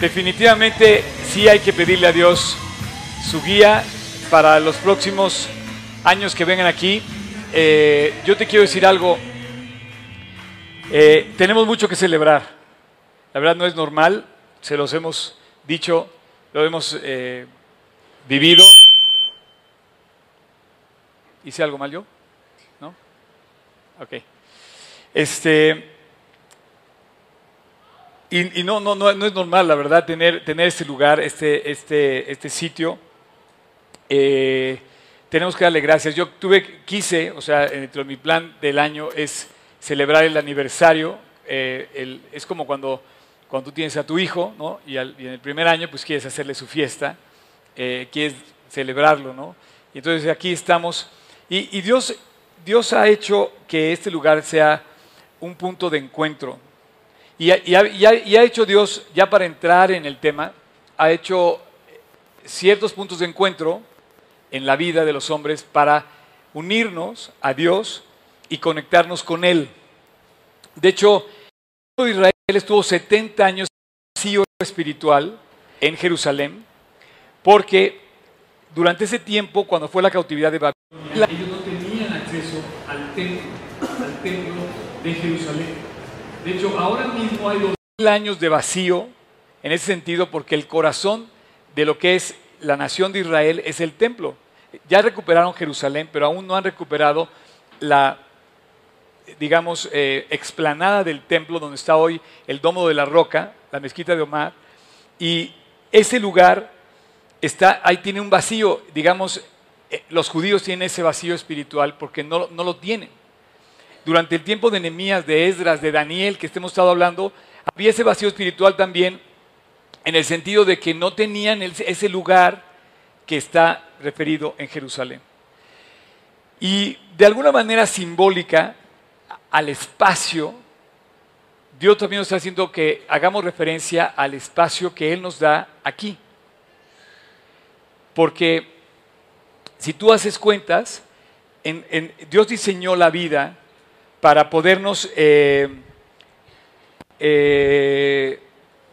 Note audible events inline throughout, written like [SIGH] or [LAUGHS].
definitivamente sí hay que pedirle a Dios su guía para los próximos años que vengan aquí. Eh, yo te quiero decir algo. Eh, tenemos mucho que celebrar. La verdad no es normal, se los hemos dicho, lo hemos eh, vivido. ¿Hice algo mal yo? ¿No? Ok. Este, y, no, no, no, no, es normal, la verdad, tener, tener este lugar, este, este, este sitio. Eh, tenemos que darle gracias. Yo tuve, quise, o sea, dentro de mi plan del año es celebrar el aniversario. Eh, es como cuando, cuando tú tienes a tu hijo, ¿no? Y, en el primer año, pues quieres hacerle su fiesta, eh, quieres celebrarlo, ¿no? Y entonces aquí estamos. Y, y Dios, Dios ha hecho que este lugar sea un punto de encuentro y ha, hecho Dios, ya para entrar en el tema, ha hecho ciertos puntos de encuentro en la vida de los hombres para unirnos a Dios y conectarnos con Él. De hecho, Israel estuvo 70 años vacío espiritual en Jerusalén, porque durante ese tiempo, cuando fue la cautividad de Babilonia, ellos no tenían acceso al templo, al templo de Jerusalén. De hecho, ahora mismo hay dos mil años de vacío en ese sentido porque el corazón de lo que es la nación de Israel es el templo. Ya recuperaron Jerusalén, pero aún no han recuperado la, digamos, eh, explanada del templo donde está hoy el Domo de la Roca, la mezquita de Omar. Y ese lugar está, ahí tiene un vacío, digamos, eh, los judíos tienen ese vacío espiritual porque no, no lo tienen durante el tiempo de Nehemías, de Esdras, de Daniel, que estemos estado hablando, había ese vacío espiritual también en el sentido de que no tenían ese lugar que está referido en Jerusalén. Y de alguna manera simbólica al espacio, Dios también nos está haciendo que hagamos referencia al espacio que Él nos da aquí. Porque si tú haces cuentas, Dios diseñó la vida para podernos eh, eh,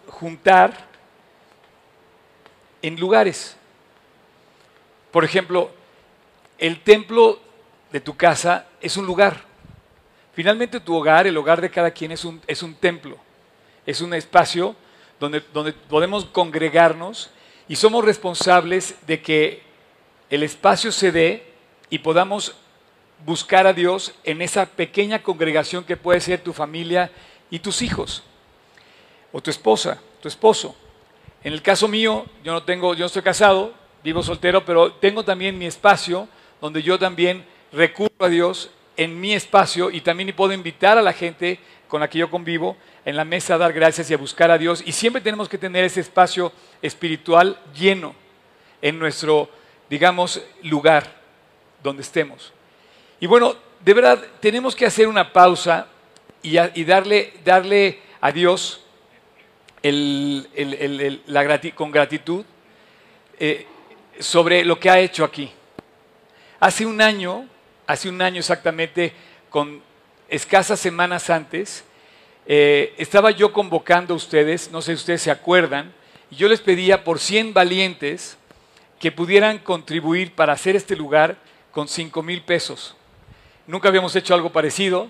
juntar en lugares. Por ejemplo, el templo de tu casa es un lugar. Finalmente tu hogar, el hogar de cada quien es un, es un templo, es un espacio donde, donde podemos congregarnos y somos responsables de que el espacio se dé y podamos buscar a Dios en esa pequeña congregación que puede ser tu familia y tus hijos, o tu esposa, tu esposo. En el caso mío, yo no tengo, yo no estoy casado, vivo soltero, pero tengo también mi espacio donde yo también recurro a Dios en mi espacio y también puedo invitar a la gente con la que yo convivo en la mesa a dar gracias y a buscar a Dios. Y siempre tenemos que tener ese espacio espiritual lleno en nuestro, digamos, lugar donde estemos. Y bueno, de verdad, tenemos que hacer una pausa y, darle, darle, a Dios la con gratitud eh, sobre lo que ha hecho aquí. Hace un año, hace un año exactamente, con escasas semanas antes, eh, estaba yo convocando a ustedes, no sé si ustedes se acuerdan, y yo les pedía por 100 valientes que pudieran contribuir para hacer este lugar con 5 mil pesos. Nunca habíamos hecho algo parecido.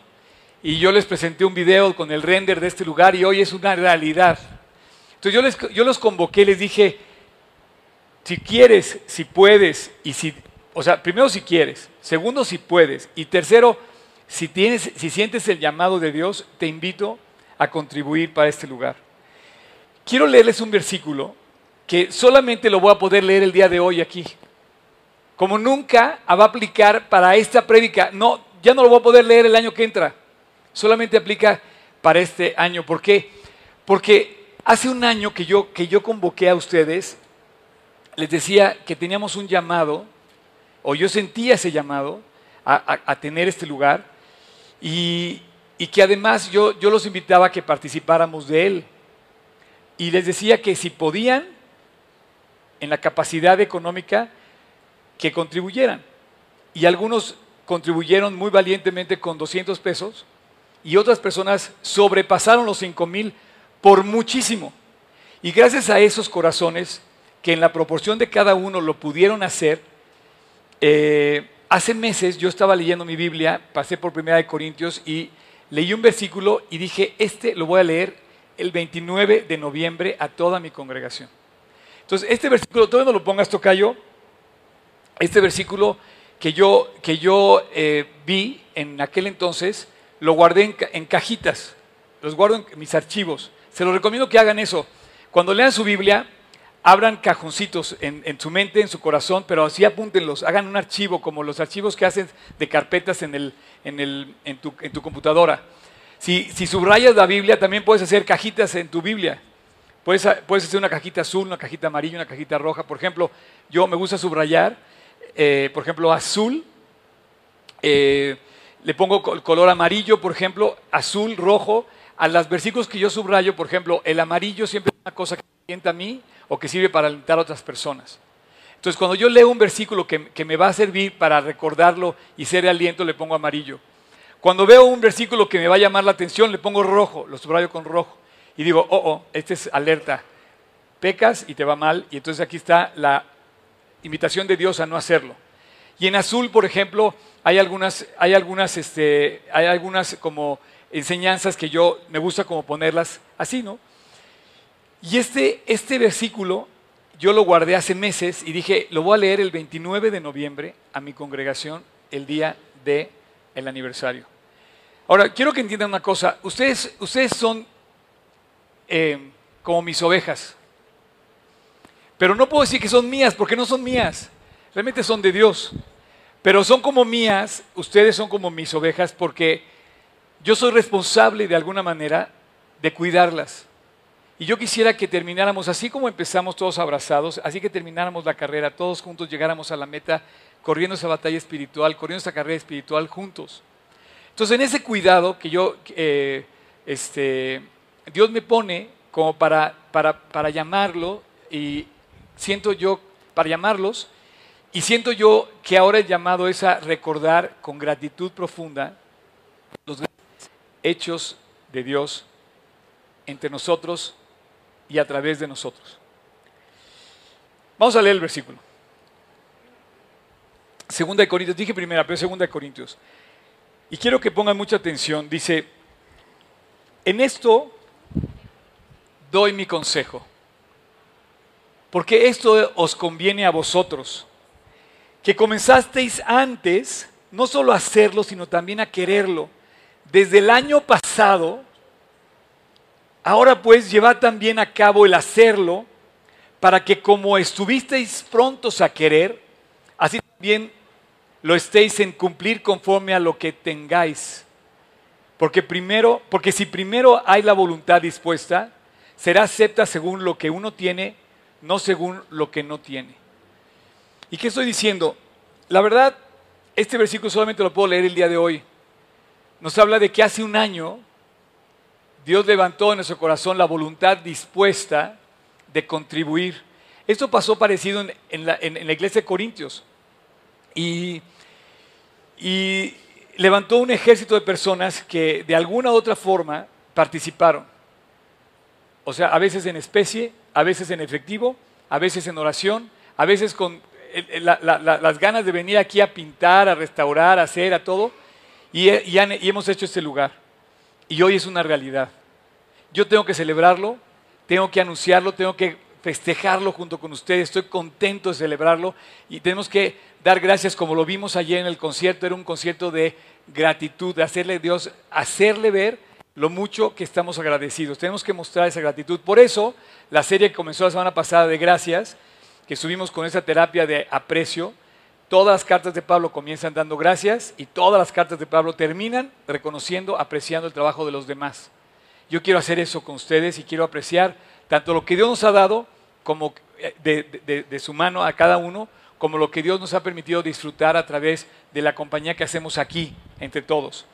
Y yo les presenté un video con el render de este lugar y hoy es una realidad. Entonces yo, les, yo los convoqué, les dije, si quieres, si puedes, y si, o sea, primero si quieres, segundo si puedes, y tercero, si, tienes, si sientes el llamado de Dios, te invito a contribuir para este lugar. Quiero leerles un versículo que solamente lo voy a poder leer el día de hoy aquí como nunca va a aplicar para esta prédica. No, ya no lo voy a poder leer el año que entra. Solamente aplica para este año. ¿Por qué? Porque hace un año que yo, que yo convoqué a ustedes, les decía que teníamos un llamado, o yo sentía ese llamado a, tener este lugar, y, y que además yo, yo los invitaba a que participáramos de él. Y les decía que si podían, en la capacidad económica, que contribuyeran. Y algunos contribuyeron muy valientemente con 200 pesos y otras personas sobrepasaron los 5 mil por muchísimo. Y gracias a esos corazones, que en la proporción de cada uno lo pudieron hacer, eh, hace meses yo estaba leyendo mi Biblia, pasé por Primera de Corintios y leí un versículo y dije, este lo voy a leer el 29 de noviembre a toda mi congregación. Entonces, este versículo, todavía no lo pongas, Tocayo, este versículo que yo, que yo eh, vi en aquel entonces, lo guardé en, cajitas, los guardo en mis archivos. Se los recomiendo que hagan eso. Cuando lean su Biblia, abran cajoncitos en, su mente, en su corazón, pero así apúntenlos, hagan un archivo como los archivos que hacen de carpetas en, el, en, el, en, tu, en tu, computadora. Si, si, subrayas la Biblia, también puedes hacer cajitas en tu Biblia. Puedes, puedes hacer una cajita azul, una cajita amarilla, una cajita roja. Por ejemplo, yo me gusta subrayar, eh, por ejemplo, azul. Eh, le pongo el color amarillo, por ejemplo, azul, rojo. A los versículos que yo subrayo, por ejemplo, el amarillo siempre es una cosa que sienta a mí o que sirve para alentar a otras personas. Entonces, cuando yo leo un versículo que, me va a servir para recordarlo y ser de aliento, le pongo amarillo. Cuando veo un versículo que me va a llamar la atención, le pongo rojo, lo subrayo con rojo. Y digo, oh, oh, este es alerta. Pecas y te va mal. Y entonces aquí está la invitación de Dios a no hacerlo. Y en azul, por ejemplo, hay algunas, hay algunas, este, hay algunas como enseñanzas que yo me gusta como ponerlas así, ¿no? Y este, este versículo yo lo guardé hace meses y dije, lo voy a leer el 29 de noviembre a mi congregación el día del el aniversario. Ahora, quiero que entiendan una cosa. Ustedes, ustedes son eh, como mis ovejas. Pero no puedo decir que son mías porque no son mías. Realmente son de Dios. Pero son como mías, ustedes son como mis ovejas porque yo soy responsable de alguna manera de cuidarlas. Y yo quisiera que termináramos así como empezamos todos abrazados, así que termináramos la carrera, todos juntos llegáramos a la meta, corriendo esa batalla espiritual, corriendo esa carrera espiritual juntos. Entonces, en ese cuidado que yo, eh, este, Dios me pone como para, para, para llamarlo y siento yo, para llamarlos, y siento yo que ahora el llamado es a recordar con gratitud profunda los hechos de Dios entre nosotros y a través de nosotros. Vamos a leer el versículo. Segunda de Corintios, dije primera, pero segunda de Corintios. Y quiero que pongan mucha atención. Dice, en esto doy mi consejo, porque esto os conviene a vosotros, que comenzasteis antes, no solo a hacerlo, sino también a quererlo. Desde el año pasado, Ahora pues llevad también a cabo el hacerlo, para que como estuvisteis prontos a querer, así también lo estéis en cumplir conforme a lo que tengáis. Porque primero, porque si primero hay la voluntad dispuesta, será acepta según lo que uno tiene, no según lo que no tiene. ¿Y qué estoy diciendo? La verdad, este versículo solamente lo puedo leer el día de hoy. Nos habla de que hace un año Dios levantó en nuestro corazón la voluntad dispuesta de contribuir. Esto pasó parecido en, la, iglesia de Corintios. Y, y levantó un ejército de personas que de alguna u otra forma participaron. O sea, a veces en especie, a veces en efectivo, a veces en oración, a veces con las ganas de venir aquí a pintar, a restaurar, a hacer, a todo. y hemos hecho este lugar. Y hoy es una realidad. Yo tengo que celebrarlo, tengo que anunciarlo, tengo que festejarlo junto con ustedes. Estoy contento de celebrarlo y tenemos que dar gracias como lo vimos ayer en el concierto. Era un concierto de gratitud, de hacerle Dios, hacerle ver lo mucho que estamos agradecidos. Tenemos que mostrar esa gratitud. Por eso, la serie que comenzó la semana pasada de gracias, que subimos con esa terapia de aprecio, Todas las cartas de Pablo comienzan dando gracias y todas las cartas de Pablo terminan reconociendo, apreciando el trabajo de los demás. Yo quiero hacer eso con ustedes y quiero apreciar tanto lo que Dios nos ha dado como eh, de, su mano a cada uno, como lo que Dios nos ha permitido disfrutar a través de la compañía que hacemos aquí entre todos.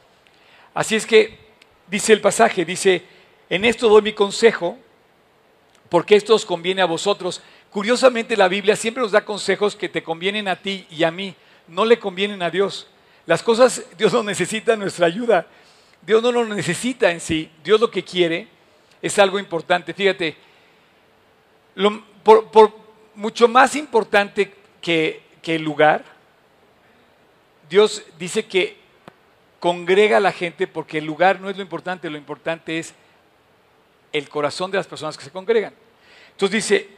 Así es que dice el pasaje, dice, en esto doy mi consejo, porque esto os conviene a vosotros Curiosamente la Biblia siempre nos da consejos que te convienen a ti y a mí, no le convienen a Dios. Las cosas, Dios no necesita nuestra ayuda, Dios no lo necesita en sí, Dios lo que quiere es algo importante. Fíjate, por, mucho más importante que, que el lugar, Dios dice que congrega a la gente porque el lugar no es lo importante, lo importante es el corazón de las personas que se congregan. Entonces dice,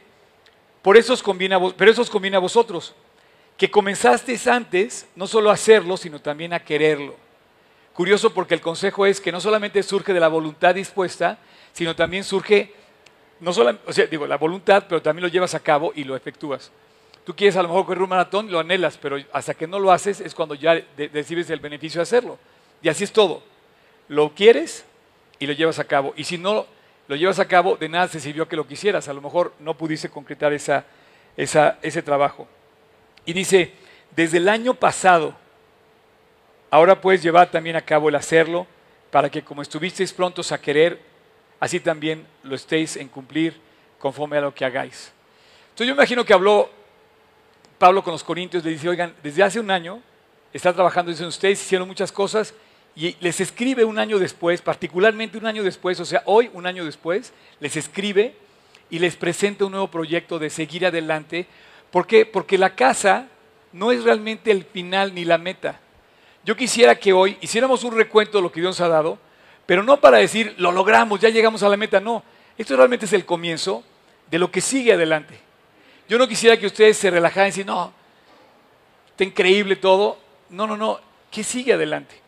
por eso os conviene a pero eso os conviene a vosotros, que comenzasteis antes no solo a hacerlo, sino también a quererlo. Curioso porque el consejo es que no solamente surge de la voluntad dispuesta, sino también surge, no solo, o sea, digo, la voluntad, pero también lo llevas a cabo y lo efectúas. Tú quieres a lo mejor correr un maratón, lo anhelas, pero hasta que no lo haces es cuando ya recibes el beneficio de hacerlo. Y así es todo. Lo quieres y lo llevas a cabo. Y si no lo llevas a cabo, de nada se sirvió que lo quisieras. A lo mejor no pudiste concretar esa, ese trabajo. Y dice, desde el año pasado, ahora puedes llevar también a cabo el hacerlo, para que como estuvisteis prontos a querer, así también lo estéis en cumplir conforme a lo que hagáis. Entonces yo imagino que habló Pablo con los Corintios, le dice, oigan, desde hace un año está trabajando, dicen ustedes, hicieron muchas cosas, y les escribe un año después, particularmente un año después, o sea, hoy un año después, les escribe y les presenta un nuevo proyecto de seguir adelante. ¿Por qué? Porque la casa no es realmente el final ni la meta. Yo quisiera que hoy hiciéramos un recuento de lo que Dios ha dado, pero no para decir, lo logramos, ya llegamos a la meta, no. Esto realmente es el comienzo de lo que sigue adelante. Yo no quisiera que ustedes se relajaran y decir, no, está increíble todo. No, no, no, ¿qué sigue adelante?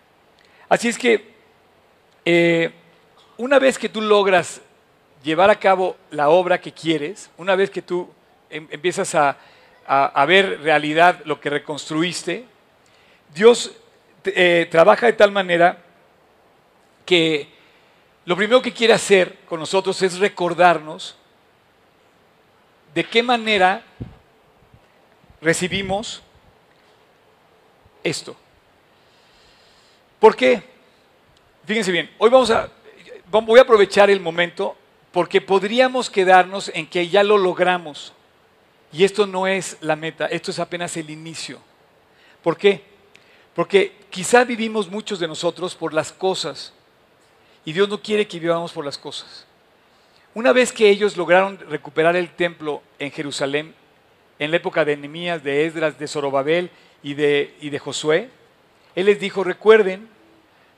Así es que eh, una vez que tú logras llevar a cabo la obra que quieres, una vez que tú em, empiezas a, ver realidad lo que reconstruiste, Dios eh, trabaja de tal manera que lo primero que quiere hacer con nosotros es recordarnos de qué manera recibimos esto. ¿Por qué? Fíjense bien, hoy vamos a, voy a aprovechar el momento porque podríamos quedarnos en que ya lo logramos. Y esto no es la meta, esto es apenas el inicio. ¿Por qué? Porque quizá vivimos muchos de nosotros por las cosas y Dios no quiere que vivamos por las cosas. Una vez que ellos lograron recuperar el templo en Jerusalén, en la época de Nehemías, de Esdras, de Zorobabel y de, y de Josué, él les dijo, recuerden,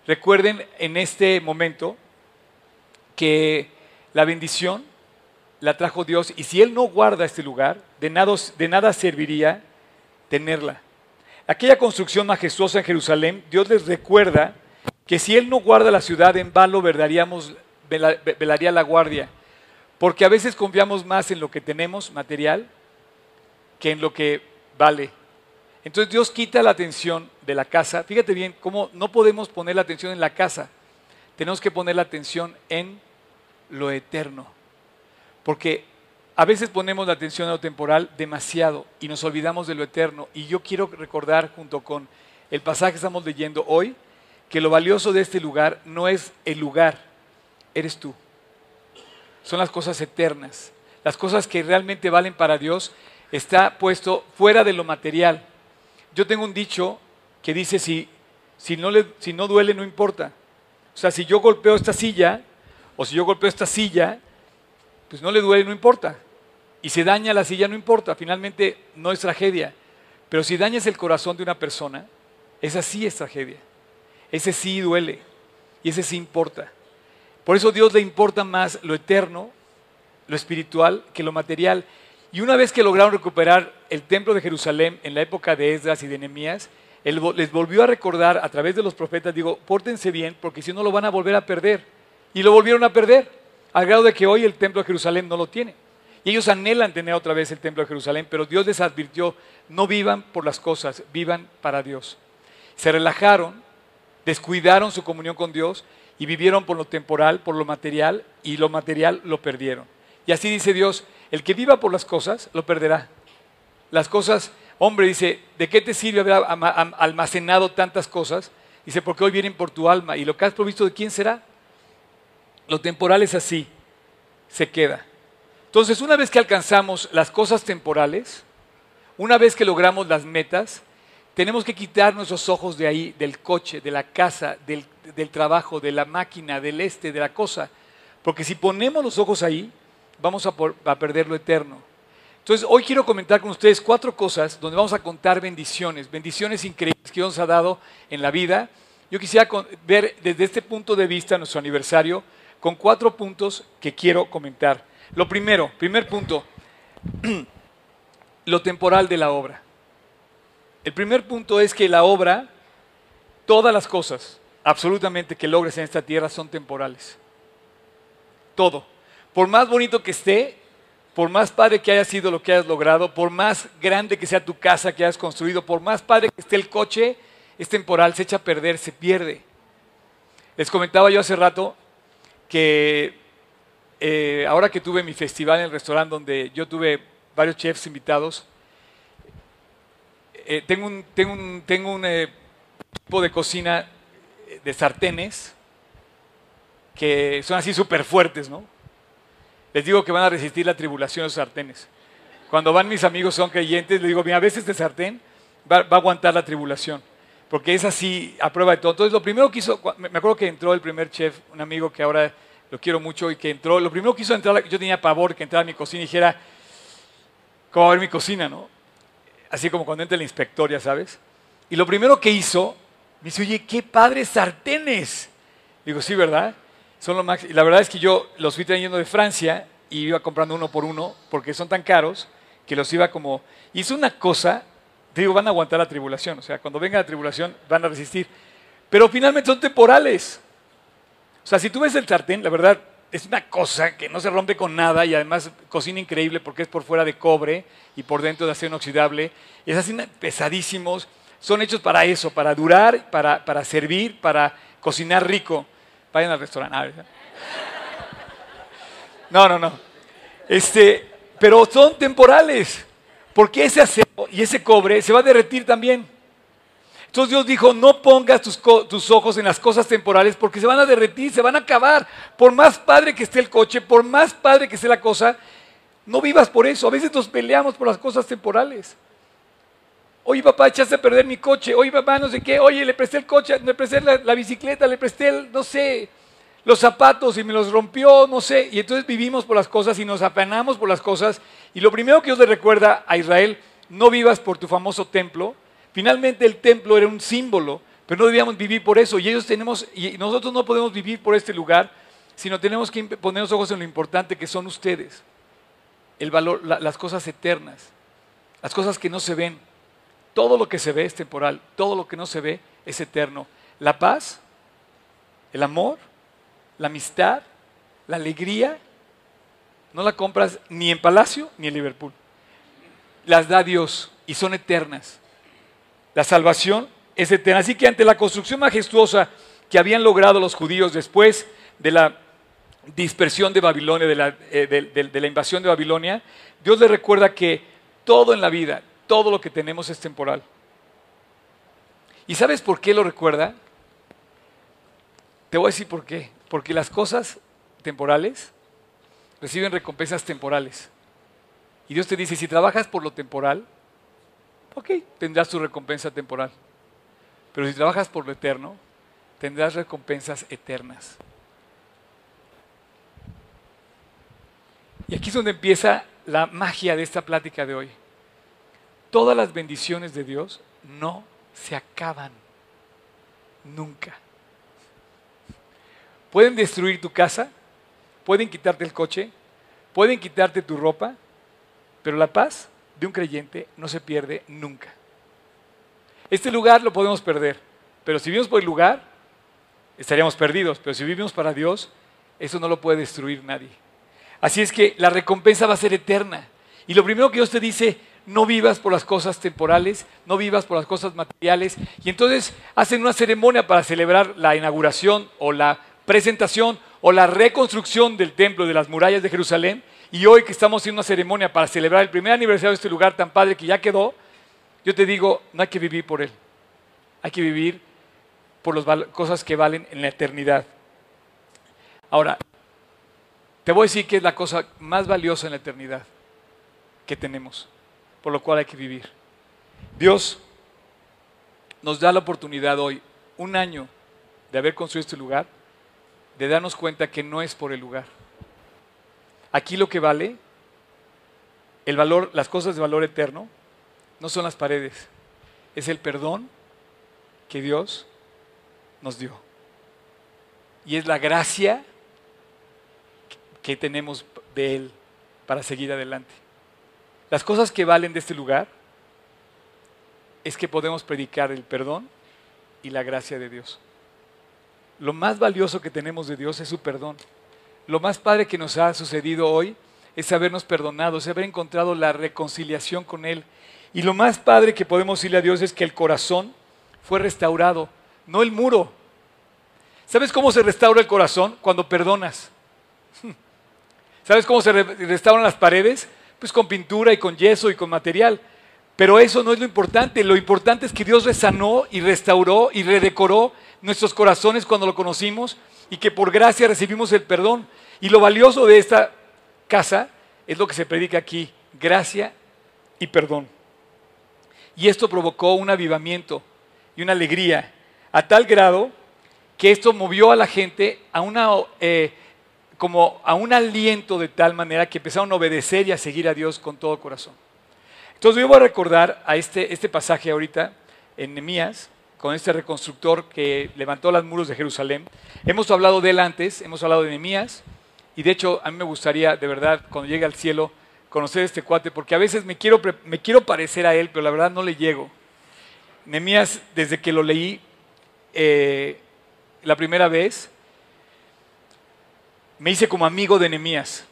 recuerden en este momento que la bendición la trajo Dios y si Él no guarda este lugar, de nada, serviría tenerla. Aquella construcción majestuosa en Jerusalén, Dios les recuerda que si Él no guarda la ciudad, en vano velaría la guardia. Porque a veces confiamos más en lo que tenemos material que en lo que vale. Entonces Dios quita la atención de la casa. Fíjate bien cómo no podemos poner la atención en la casa. Tenemos que poner la atención en lo eterno. Porque a veces ponemos la atención en lo temporal demasiado y nos olvidamos de lo eterno. Y yo quiero recordar junto con el pasaje que estamos leyendo hoy, que lo valioso de este lugar no es el lugar, eres tú. Son las cosas eternas. Las cosas que realmente valen para Dios está puesto fuera de lo material. Yo tengo un dicho que dice, si, si, no le, si no duele, no importa. O sea, si yo golpeo esta silla, o si yo golpeo esta silla, pues no le duele, no importa. Y si daña la silla, no importa. Finalmente no es tragedia. Pero si dañas el corazón de una persona, esa sí es tragedia. Ese sí duele. Y ese sí importa. Por eso a Dios le importa más lo eterno, lo espiritual, que lo material. Y una vez que lograron recuperar el templo de Jerusalén en la época de Esdras y de Nehemías, les volvió a recordar a través de los profetas, digo, pórtense bien porque si no lo van a volver a perder. Y lo volvieron a perder, al grado de que hoy el templo de Jerusalén no lo tiene. Y ellos anhelan tener otra vez el templo de Jerusalén, pero Dios les advirtió, no vivan por las cosas, vivan para Dios. Se relajaron, descuidaron su comunión con Dios y vivieron por lo temporal, por lo material, y lo material lo perdieron. Y así dice Dios, el que viva por las cosas, lo perderá. Las cosas, hombre, dice, ¿de qué te sirve haber almacenado tantas cosas? Dice, porque hoy vienen por tu alma. ¿Y lo que has provisto de quién será? Lo temporal es así, se queda. Entonces, una vez que alcanzamos las cosas temporales, una vez que logramos las metas, tenemos que quitar nuestros ojos de ahí, del coche, de la casa, del, trabajo, de la máquina, del este, de la cosa. Porque si ponemos los ojos ahí, vamos a perder lo eterno. Entonces, hoy quiero comentar con ustedes cuatro cosas donde vamos a contar bendiciones, bendiciones increíbles que Dios nos ha dado en la vida. Yo quisiera ver desde este punto de vista nuestro aniversario con cuatro puntos que quiero comentar. Lo primero, primer punto, [CLEARS THROAT] lo temporal de la obra. El primer punto es que la obra, todas las cosas, absolutamente que logres en esta tierra son temporales. Todo. Por más bonito que esté, por más padre que haya sido lo que hayas logrado, por más grande que sea tu casa que hayas construido, por más padre que esté el coche, es temporal, se echa a perder, se pierde. Les comentaba yo hace rato que eh, ahora que tuve mi festival en el restaurante donde yo tuve varios chefs invitados, eh, tengo un, tengo un, tengo un eh, tipo de cocina de sartenes que son así súper fuertes, ¿no? Les digo que van a resistir la tribulación de los sartenes. Cuando van mis amigos son creyentes, les digo, mira, a veces este sartén va, a aguantar la tribulación, porque es así a prueba de todo. Entonces, lo primero que hizo, me acuerdo que entró el primer chef, un amigo que ahora lo quiero mucho y que entró, lo primero que hizo entrar, yo tenía pavor que entrara a mi cocina y dijera, ¿cómo va a ver mi cocina, no? Así como cuando entra el inspector, ya sabes. Y lo primero que hizo, me dice, oye, qué padres sartenes. Digo, sí, ¿verdad? Son lo máximo. Y la verdad es que yo los fui trayendo de Francia y iba comprando uno por uno porque son tan caros que los iba como... Hice una cosa, te digo, van a aguantar la tribulación. O sea, cuando venga la tribulación van a resistir. Pero finalmente son temporales. O sea, si tú ves el sartén, la verdad es una cosa que no se rompe con nada y además cocina increíble porque es por fuera de cobre y por dentro de acero inoxidable. Es así pesadísimos. Son hechos para eso, para durar, para, para servir, para cocinar rico. Vayan al restaurante. No, no, no. Este, pero son temporales. Porque ese acero y ese cobre se va a derretir también. Entonces Dios dijo, no pongas tus, tus, ojos en las cosas temporales porque se van a derretir, se van a acabar. Por más padre que esté el coche, por más padre que esté la cosa, no vivas por eso. A veces nos peleamos por las cosas temporales. Oye, papá, echaste a perder mi coche. Oye, papá, no sé qué. Oye, le presté el coche, le presté la, bicicleta, le presté, el, no sé, los zapatos y me los rompió, no sé. Y entonces vivimos por las cosas y nos apenamos por las cosas. Y lo primero que Dios le recuerda a Israel, no vivas por tu famoso templo. Finalmente el templo era un símbolo, pero no debíamos vivir por eso. Y ellos tenemos, y nosotros no podemos vivir por este lugar, sino tenemos que poner los ojos en lo importante que son ustedes. El valor, las cosas eternas, las cosas que no se ven. Todo lo que se ve es temporal, todo lo que no se ve es eterno. La paz, el amor, la amistad, la alegría, no la compras ni en Palacio ni en Liverpool. Las da Dios y son eternas. La salvación es eterna. Así que ante la construcción majestuosa que habían logrado los judíos después de la dispersión de Babilonia, de la, eh, de la invasión de Babilonia, Dios les recuerda que todo en la vida, todo lo que tenemos es temporal. ¿Y sabes por qué lo recuerda? Te voy a decir por qué. Porque las cosas temporales reciben recompensas temporales. Y Dios te dice, si trabajas por lo temporal, ok, tendrás tu recompensa temporal. Pero si trabajas por lo eterno, tendrás recompensas eternas. Y aquí es donde empieza la magia de esta plática de hoy todas las bendiciones de Dios no se acaban nunca. Pueden destruir tu casa, pueden quitarte el coche, pueden quitarte tu ropa, pero la paz de un creyente no se pierde nunca. Este lugar lo podemos perder, pero si vivimos por el lugar, estaríamos perdidos, pero si vivimos para Dios, eso no lo puede destruir nadie. Así es que la recompensa va a ser eterna. Y lo primero que Dios te dice, no vivas por las cosas temporales, no vivas por las cosas materiales. Y entonces hacen una ceremonia para celebrar la inauguración o la presentación o la reconstrucción del templo de las murallas de Jerusalén. Y hoy que estamos haciendo una ceremonia para celebrar el primer aniversario de este lugar tan padre que ya quedó, yo te digo, no hay que vivir por él. Hay que vivir por las cosas que valen en la eternidad. Ahora, te voy a decir que es la cosa más valiosa en la eternidad que tenemos por lo cual hay que vivir. Dios nos da la oportunidad hoy, un año de haber construido este lugar, de darnos cuenta que no es por el lugar. aquí lo que vale, el valor, las cosas de valor eterno, no son las paredes, es el perdón que Dios nos dio. Y es la gracia que tenemos de Él para seguir adelante. Las cosas que valen de este lugar es que podemos predicar el perdón y la gracia de Dios. Lo más valioso que tenemos de Dios es su perdón. Lo más padre que nos ha sucedido hoy es habernos perdonado, es haber encontrado la reconciliación con Él. Y lo más padre que podemos decirle a Dios es que el corazón fue restaurado, no el muro. ¿Sabes cómo se restaura el corazón? Cuando perdonas. [LAUGHS] ¿Sabes cómo se restauran las paredes? Pues con pintura y con yeso y con material. Pero eso no es lo importante. Lo importante es que Dios resanó y restauró y redecoró nuestros corazones cuando lo conocimos y que por gracia recibimos el perdón. Y lo valioso de esta casa es lo que se predica aquí, gracia y perdón. Y esto provocó un avivamiento y una alegría a tal grado que esto movió a la gente a una eh, como a un aliento de tal manera que empezaron a obedecer y a seguir a Dios con todo corazón. Entonces yo voy a recordar a este, este pasaje ahorita en Nehemías, con este reconstructor que levantó los muros de Jerusalén. Hemos hablado de él antes, hemos hablado de Nehemías, y de hecho a mí me gustaría, de verdad, cuando llegue al cielo, conocer este cuate, porque a veces me quiero, me quiero parecer a él, pero la verdad no le llego. Nehemías, desde que lo leí eh, la primera vez, me hice como amigo de Nehemías.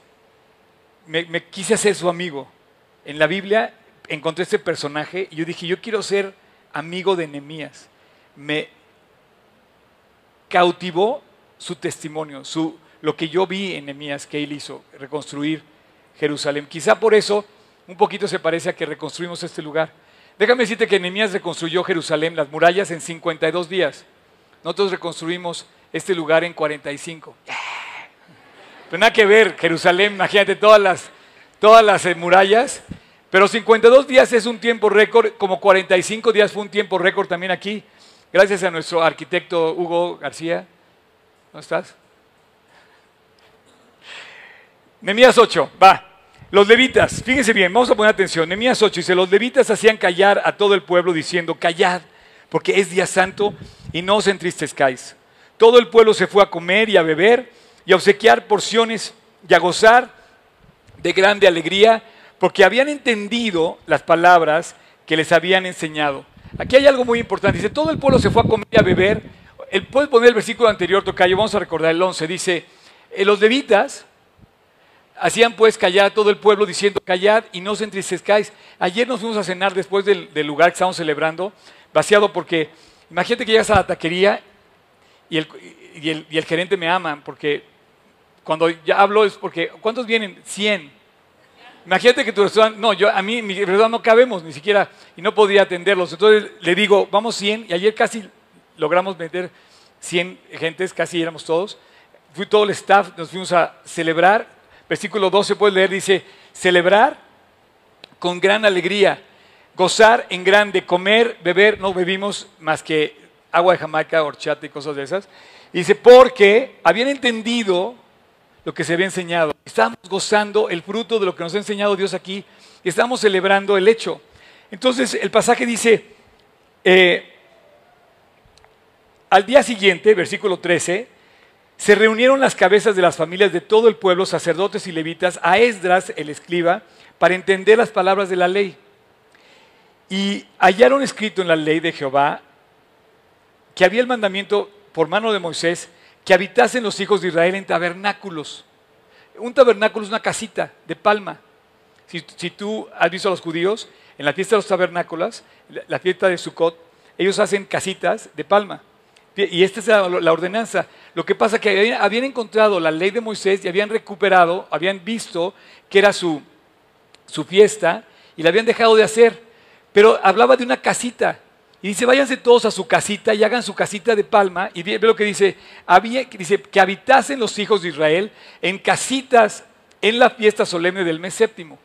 Me, quise hacer su amigo. En la Biblia encontré este personaje y yo dije, yo quiero ser amigo de Nehemías. Me cautivó su testimonio, su, lo que yo vi en Nehemías que él hizo, reconstruir Jerusalén. Quizá por eso un poquito se parece a que reconstruimos este lugar. Déjame decirte que Nehemías reconstruyó Jerusalén, las murallas, en 52 días. Nosotros reconstruimos este lugar en 45. Pero nada que ver, Jerusalén, imagínate todas las, todas las eh, murallas. Pero 52 días es un tiempo récord, como 45 días fue un tiempo récord también aquí. Gracias a nuestro arquitecto Hugo García. ¿Dónde estás? Nemías 8, va. Los levitas, fíjense bien, vamos a poner atención. Nemías 8 dice, los levitas hacían callar a todo el pueblo diciendo, callad, porque es día santo y no os entristezcáis. Todo el pueblo se fue a comer y a beber y a obsequiar porciones y a gozar de grande alegría, porque habían entendido las palabras que les habían enseñado. Aquí hay algo muy importante. Dice, todo el pueblo se fue a comer y a beber. El, puedes poner el versículo anterior, Tocayo, vamos a recordar el 11. Dice, eh, los levitas hacían pues callar todo el pueblo diciendo, callad y no os entristezcáis. Ayer nos fuimos a cenar después del, lugar que estábamos celebrando, vaciado porque, imagínate que llegas a la taquería y el, y el gerente me ama porque cuando ya hablo es porque, ¿cuántos vienen? 100. Imagínate que tu restaurante, no, yo, a mí, mi restaurante no cabemos ni siquiera y no podía atenderlos. Entonces le digo, vamos 100 y ayer casi logramos meter 100 gentes, casi éramos todos. Fui todo el staff, nos fuimos a celebrar. Versículo 12 puedes leer, dice, celebrar con gran alegría, gozar en grande, comer, beber, no bebimos más que agua de Jamaica, horchata y cosas de esas. dice, porque habían entendido lo que se había enseñado. Estamos gozando el fruto de lo que nos ha enseñado Dios aquí. Estamos celebrando el hecho. Entonces el pasaje dice, eh, al día siguiente, versículo 13, se reunieron las cabezas de las familias de todo el pueblo, sacerdotes y levitas, a Esdras, el escriba, para entender las palabras de la ley. Y hallaron escrito en la ley de Jehová que había el mandamiento por mano de Moisés que habitasen los hijos de Israel en tabernáculos. Un tabernáculo es una casita de palma. Si, tú has visto a los judíos, en la fiesta de los tabernáculos, la, fiesta de Sukkot, ellos hacen casitas de palma. Y esta es la, ordenanza. Lo que pasa es que habían, encontrado la ley de Moisés y habían recuperado, habían visto que era su, su fiesta y la habían dejado de hacer. Pero hablaba de una casita. Y dice, váyanse todos a su casita y hagan su casita de palma. Y ve lo que dice, había, dice que habitasen los hijos de Israel en casitas en la fiesta solemne del mes séptimo.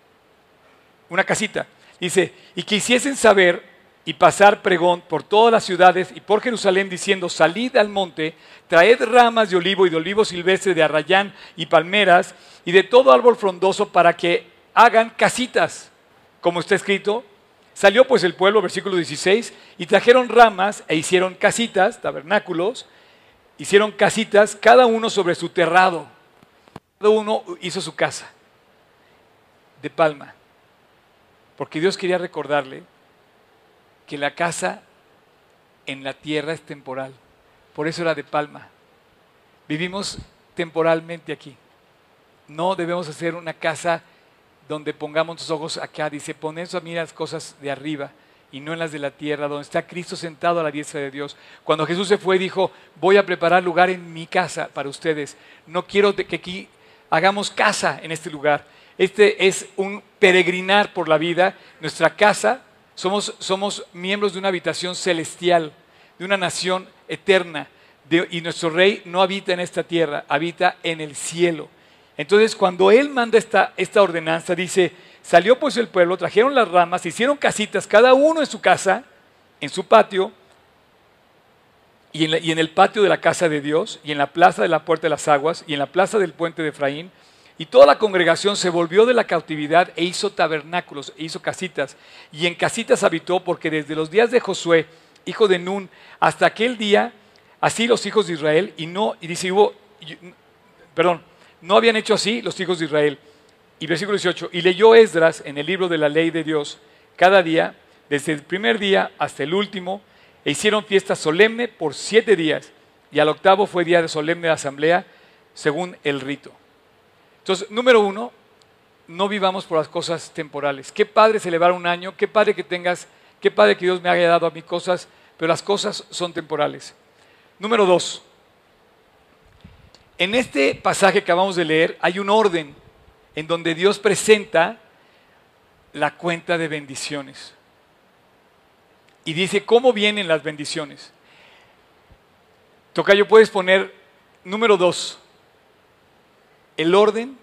Una casita. Dice, y que hiciesen saber y pasar pregón por todas las ciudades y por Jerusalén diciendo, salid al monte, traed ramas de olivo y de olivo silvestre, de arrayán y palmeras y de todo árbol frondoso para que hagan casitas, como está escrito. Salió pues el pueblo, versículo 16, y trajeron ramas e hicieron casitas, tabernáculos, hicieron casitas, cada uno sobre su terrado. Cada uno hizo su casa de palma, porque Dios quería recordarle que la casa en la tierra es temporal. Por eso era de palma. Vivimos temporalmente aquí. No debemos hacer una casa donde pongamos los ojos acá. Dice, pon eso a mí las cosas de arriba y no en las de la tierra, donde está Cristo sentado a la diestra de Dios. Cuando Jesús se fue, dijo, voy a preparar lugar en mi casa para ustedes. No quiero que aquí hagamos casa en este lugar. Este es un peregrinar por la vida. Nuestra casa somos, somos miembros de una habitación celestial, de una nación eterna. y nuestro rey no habita en esta tierra, habita en el cielo. Entonces, cuando él manda esta, ordenanza, dice, salió pues el pueblo, trajeron las ramas, hicieron casitas, cada uno en su casa, en su patio, y en, y en, el patio de la casa de Dios, y en la plaza de la puerta de las aguas, y en la plaza del puente de Efraín, y toda la congregación se volvió de la cautividad e hizo tabernáculos, e hizo casitas. Y en casitas habitó porque desde los días de Josué, hijo de Nun, hasta aquel día, así los hijos de Israel, y no, y dice, hubo, perdón, no habían hecho así los hijos de Israel. Y versículo 18, y leyó Esdras en el libro de la ley de Dios cada día, desde el primer día hasta el último, e hicieron fiesta solemne por siete días, y al octavo fue día de solemne de asamblea, según el rito. Entonces, número uno, no vivamos por las cosas temporales. Qué padre celebrar un año, qué padre que tengas, qué padre que Dios me haya dado a mí cosas, pero las cosas son temporales. Número dos, en este pasaje que acabamos de leer hay un orden en donde Dios presenta la cuenta de bendiciones. Y dice cómo vienen las bendiciones. Tocayo, puedes poner número dos, el orden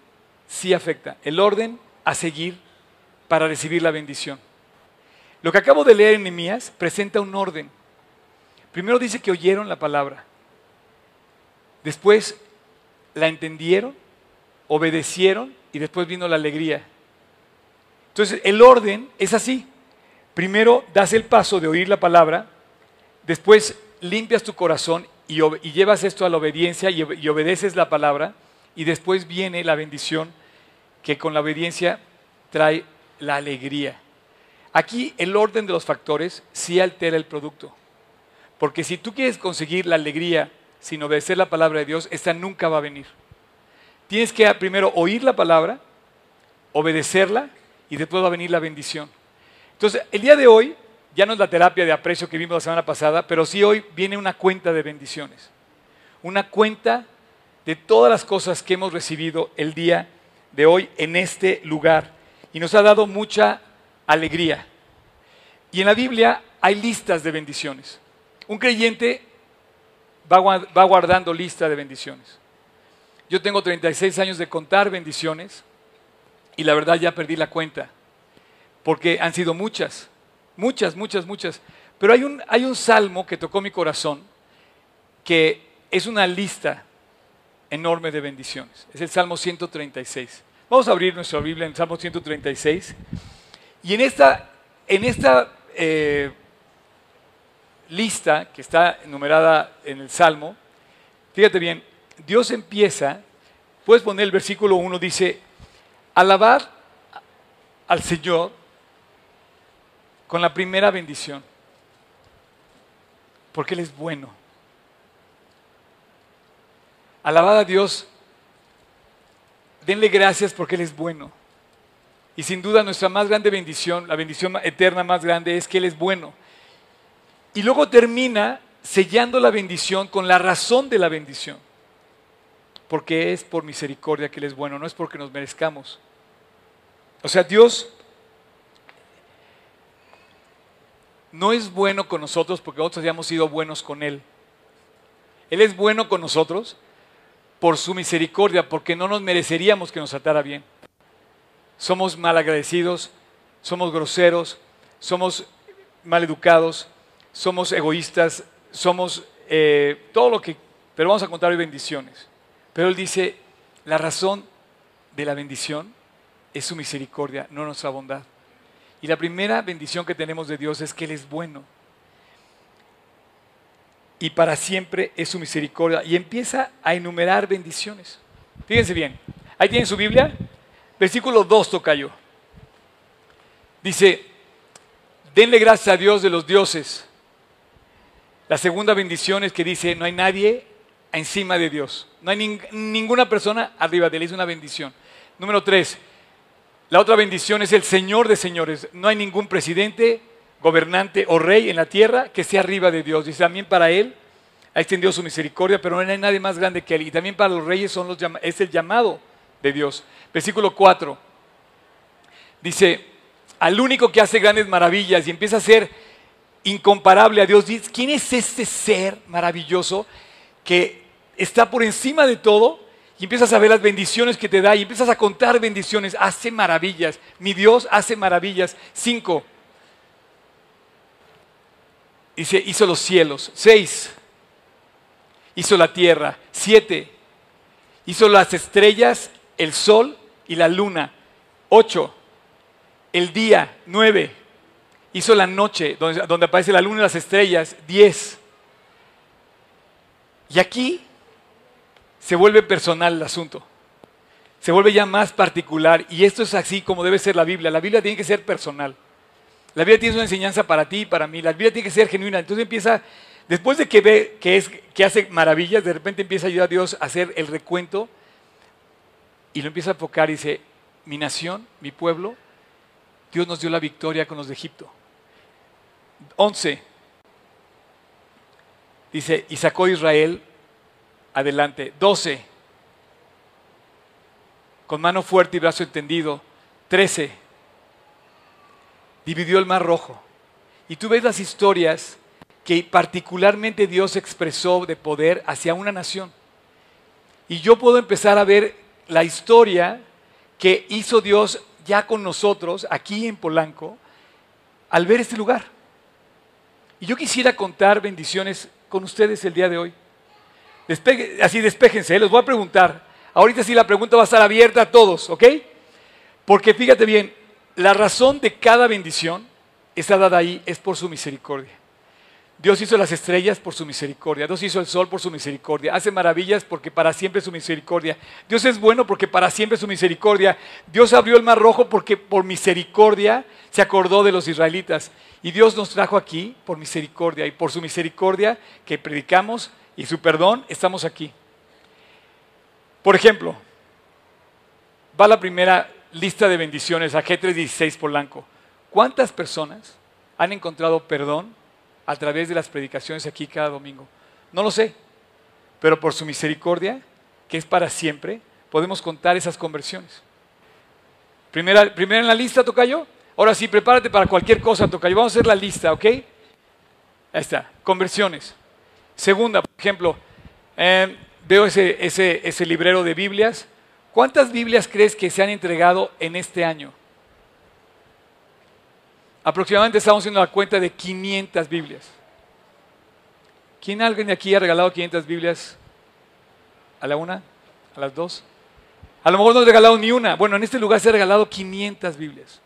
sí afecta, el orden a seguir para recibir la bendición. Lo que acabo de leer en Nehemías presenta un orden. Primero dice que oyeron la palabra. Después la entendieron, obedecieron y después vino la alegría. Entonces, el orden es así. Primero das el paso de oír la palabra, después limpias tu corazón y, llevas esto a la obediencia y obedeces la palabra y después viene la bendición que con la obediencia trae la alegría. Aquí el orden de los factores sí altera el producto. Porque si tú quieres conseguir la alegría sin obedecer la palabra de Dios, esta nunca va a venir. Tienes que primero oír la palabra, obedecerla y después va a venir la bendición. Entonces, el día de hoy ya no es la terapia de aprecio que vimos la semana pasada, pero sí hoy viene una cuenta de bendiciones. Una cuenta de todas las cosas que hemos recibido el día de hoy en este lugar. Y nos ha dado mucha alegría. Y en la Biblia hay listas de bendiciones. Un creyente va guardando lista de bendiciones. Yo tengo 36 años de contar bendiciones y la verdad ya perdí la cuenta, porque han sido muchas, muchas, muchas, muchas. Pero hay un, hay un salmo que tocó mi corazón, que es una lista enorme de bendiciones. Es el Salmo 136. Vamos a abrir nuestra Biblia en el Salmo 136. Y en esta, en esta eh, lista que está enumerada en el Salmo, fíjate bien, Dios empieza, puedes poner el versículo 1, dice, alabar al Señor con la primera bendición, porque Él es bueno. Alabad a Dios. Denle gracias porque Él es bueno. Y sin duda nuestra más grande bendición, la bendición eterna más grande es que Él es bueno. Y luego termina sellando la bendición con la razón de la bendición. Porque es por misericordia que Él es bueno, no es porque nos merezcamos. O sea, Dios no es bueno con nosotros porque nosotros hayamos sido buenos con Él. Él es bueno con nosotros por su misericordia, porque no nos mereceríamos que nos tratara bien. Somos malagradecidos, somos groseros, somos maleducados, somos egoístas, somos eh, todo lo que... Pero vamos a contar hoy bendiciones. Pero él dice, la razón de la bendición es su misericordia, no nuestra bondad. Y la primera bendición que tenemos de Dios es que Él es bueno. Y para siempre es su misericordia. Y empieza a enumerar bendiciones. Fíjense bien. Ahí tienen su Biblia. Versículo 2 toca yo. Dice, denle gracias a Dios de los dioses. La segunda bendición es que dice, no hay nadie encima de Dios. No hay ninguna persona arriba de él. Es una bendición. Número 3, la otra bendición es el Señor de señores. No hay ningún presidente, gobernante o rey en la tierra que esté arriba de Dios. Dice también para Él ha extendido su misericordia, pero no hay nadie más grande que Él. Y también para los reyes son los, es el llamado de Dios. Versículo 4. Dice, al único que hace grandes maravillas y empieza a ser incomparable a Dios. ¿quién es este ser maravilloso que está por encima de todo y empiezas a ver las bendiciones que te da y empiezas a contar bendiciones, hace maravillas. Mi Dios hace maravillas. Cinco. Dice, hizo los cielos. Seis. Hizo la tierra. Siete. Hizo las estrellas, el sol y la luna. Ocho. El día. Nueve. Hizo la noche, donde, aparece la luna y las estrellas. Diez. Y aquí se vuelve personal el asunto. Se vuelve ya más particular. Y esto es así como debe ser la Biblia. La Biblia tiene que ser personal. La Biblia tiene una enseñanza para ti y para mí. La Biblia tiene que ser genuina. Entonces empieza, después de que ve que, es, que hace maravillas, de repente empieza a ayudar a Dios a hacer el recuento y lo empieza a enfocar y dice, mi nación, mi pueblo, Dios nos dio la victoria con los de Egipto. 11. Dice, y sacó Israel adelante. 12. Con mano fuerte y brazo entendido. 13. Dividió el mar rojo. Y tú ves las historias que particularmente Dios expresó de poder hacia una nación. Y yo puedo empezar a ver la historia que hizo Dios ya con nosotros aquí en Polanco al ver este lugar. Y yo quisiera contar bendiciones con ustedes el día de hoy así despéjense, ¿eh? les voy a preguntar. Ahorita sí la pregunta va a estar abierta a todos, ¿ok? Porque fíjate bien, la razón de cada bendición está dada ahí es por su misericordia. Dios hizo las estrellas por su misericordia. Dios hizo el sol por su misericordia. Hace maravillas porque para siempre es su misericordia. Dios es bueno porque para siempre es su misericordia. Dios abrió el mar rojo porque por misericordia se acordó de los israelitas. Y Dios nos trajo aquí por misericordia. Y por su misericordia que predicamos y su perdón, estamos aquí. Por ejemplo, va la primera lista de bendiciones a G316 Polanco. ¿Cuántas personas han encontrado perdón a través de las predicaciones aquí cada domingo? No lo sé, pero por su misericordia, que es para siempre, podemos contar esas conversiones. Primera, primera en la lista, Tocayo. Ahora sí, prepárate para cualquier cosa, Tocayo. Vamos a hacer la lista, ¿ok? Ahí está, conversiones. Segunda, por ejemplo, eh, veo ese, ese, ese librero de Biblias. ¿Cuántas Biblias crees que se han entregado en este año? Aproximadamente estamos haciendo la cuenta de 500 Biblias. ¿Quién alguien de aquí ha regalado 500 Biblias? ¿A la una? ¿A las dos? A lo mejor no ha regalado ni una. Bueno, en este lugar se ha regalado 500 Biblias.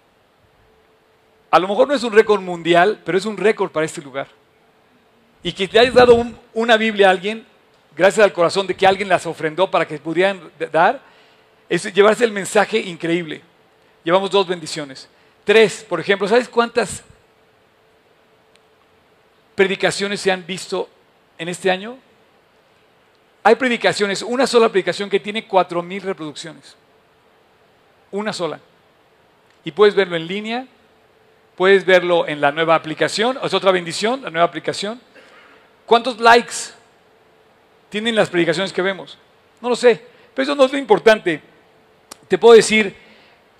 A lo mejor no es un récord mundial, pero es un récord para este lugar y que te hayas dado una Biblia a alguien, gracias al corazón de que alguien las ofrendó para que pudieran dar, es llevarse el mensaje increíble. Llevamos dos bendiciones. Tres, por ejemplo, ¿sabes cuántas predicaciones se han visto en este año? Hay predicaciones, una sola predicación que tiene cuatro mil reproducciones. Una sola. Y puedes verlo en línea, puedes verlo en la nueva aplicación, es otra bendición, la nueva aplicación ¿Cuántos likes tienen las predicaciones que vemos? No lo sé, pero eso no es lo importante. Te puedo decir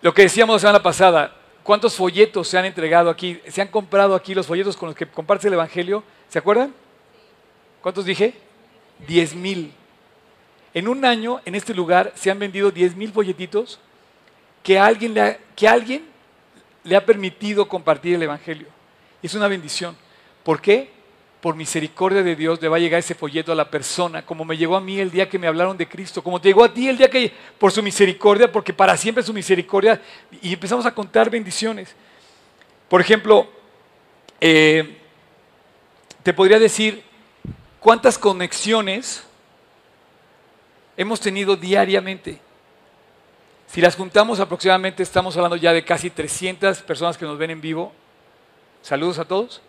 lo que decíamos la semana pasada, cuántos folletos se han entregado aquí, se han comprado aquí los folletos con los que compartes el Evangelio, ¿se acuerdan? ¿Cuántos dije? Diez mil. En un año, en este lugar, se han vendido diez mil folletitos que alguien, que alguien le ha permitido compartir el Evangelio. Es una bendición. ¿Por qué? Por misericordia de Dios le va a llegar ese folleto a la persona, como me llegó a mí el día que me hablaron de Cristo, como te llegó a ti el día que, por su misericordia, porque para siempre su misericordia, y empezamos a contar bendiciones. Por ejemplo, eh, te podría decir cuántas conexiones hemos tenido diariamente. Si las juntamos aproximadamente, estamos hablando ya de casi 300 personas que nos ven en vivo. Saludos a todos.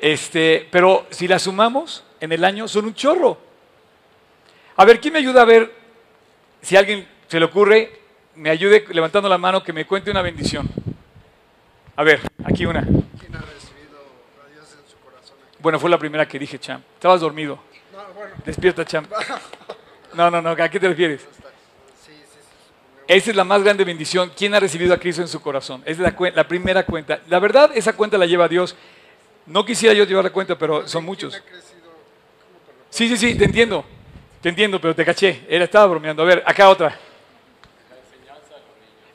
Este, pero si las sumamos en el año, son un chorro. A ver, ¿quién me ayuda a ver si a alguien se le ocurre, me ayude levantando la mano que me cuente una bendición? A ver, aquí una. ¿Quién ha recibido a Dios en su corazón? Bueno, fue la primera que dije, Cham. Estabas dormido. No, bueno. Despierta, Cham. [LAUGHS] No, no, no, ¿a qué te refieres? Esa es la más grande bendición. ¿Quién ha recibido a Cristo en su corazón? Es la, la, primera cuenta. La verdad, esa cuenta la lleva Dios. No quisiera yo llevar la cuenta, pero son muchos. Sí, sí, sí, te entiendo. Te entiendo, pero te caché. Era, estaba bromeando. A ver, acá otra.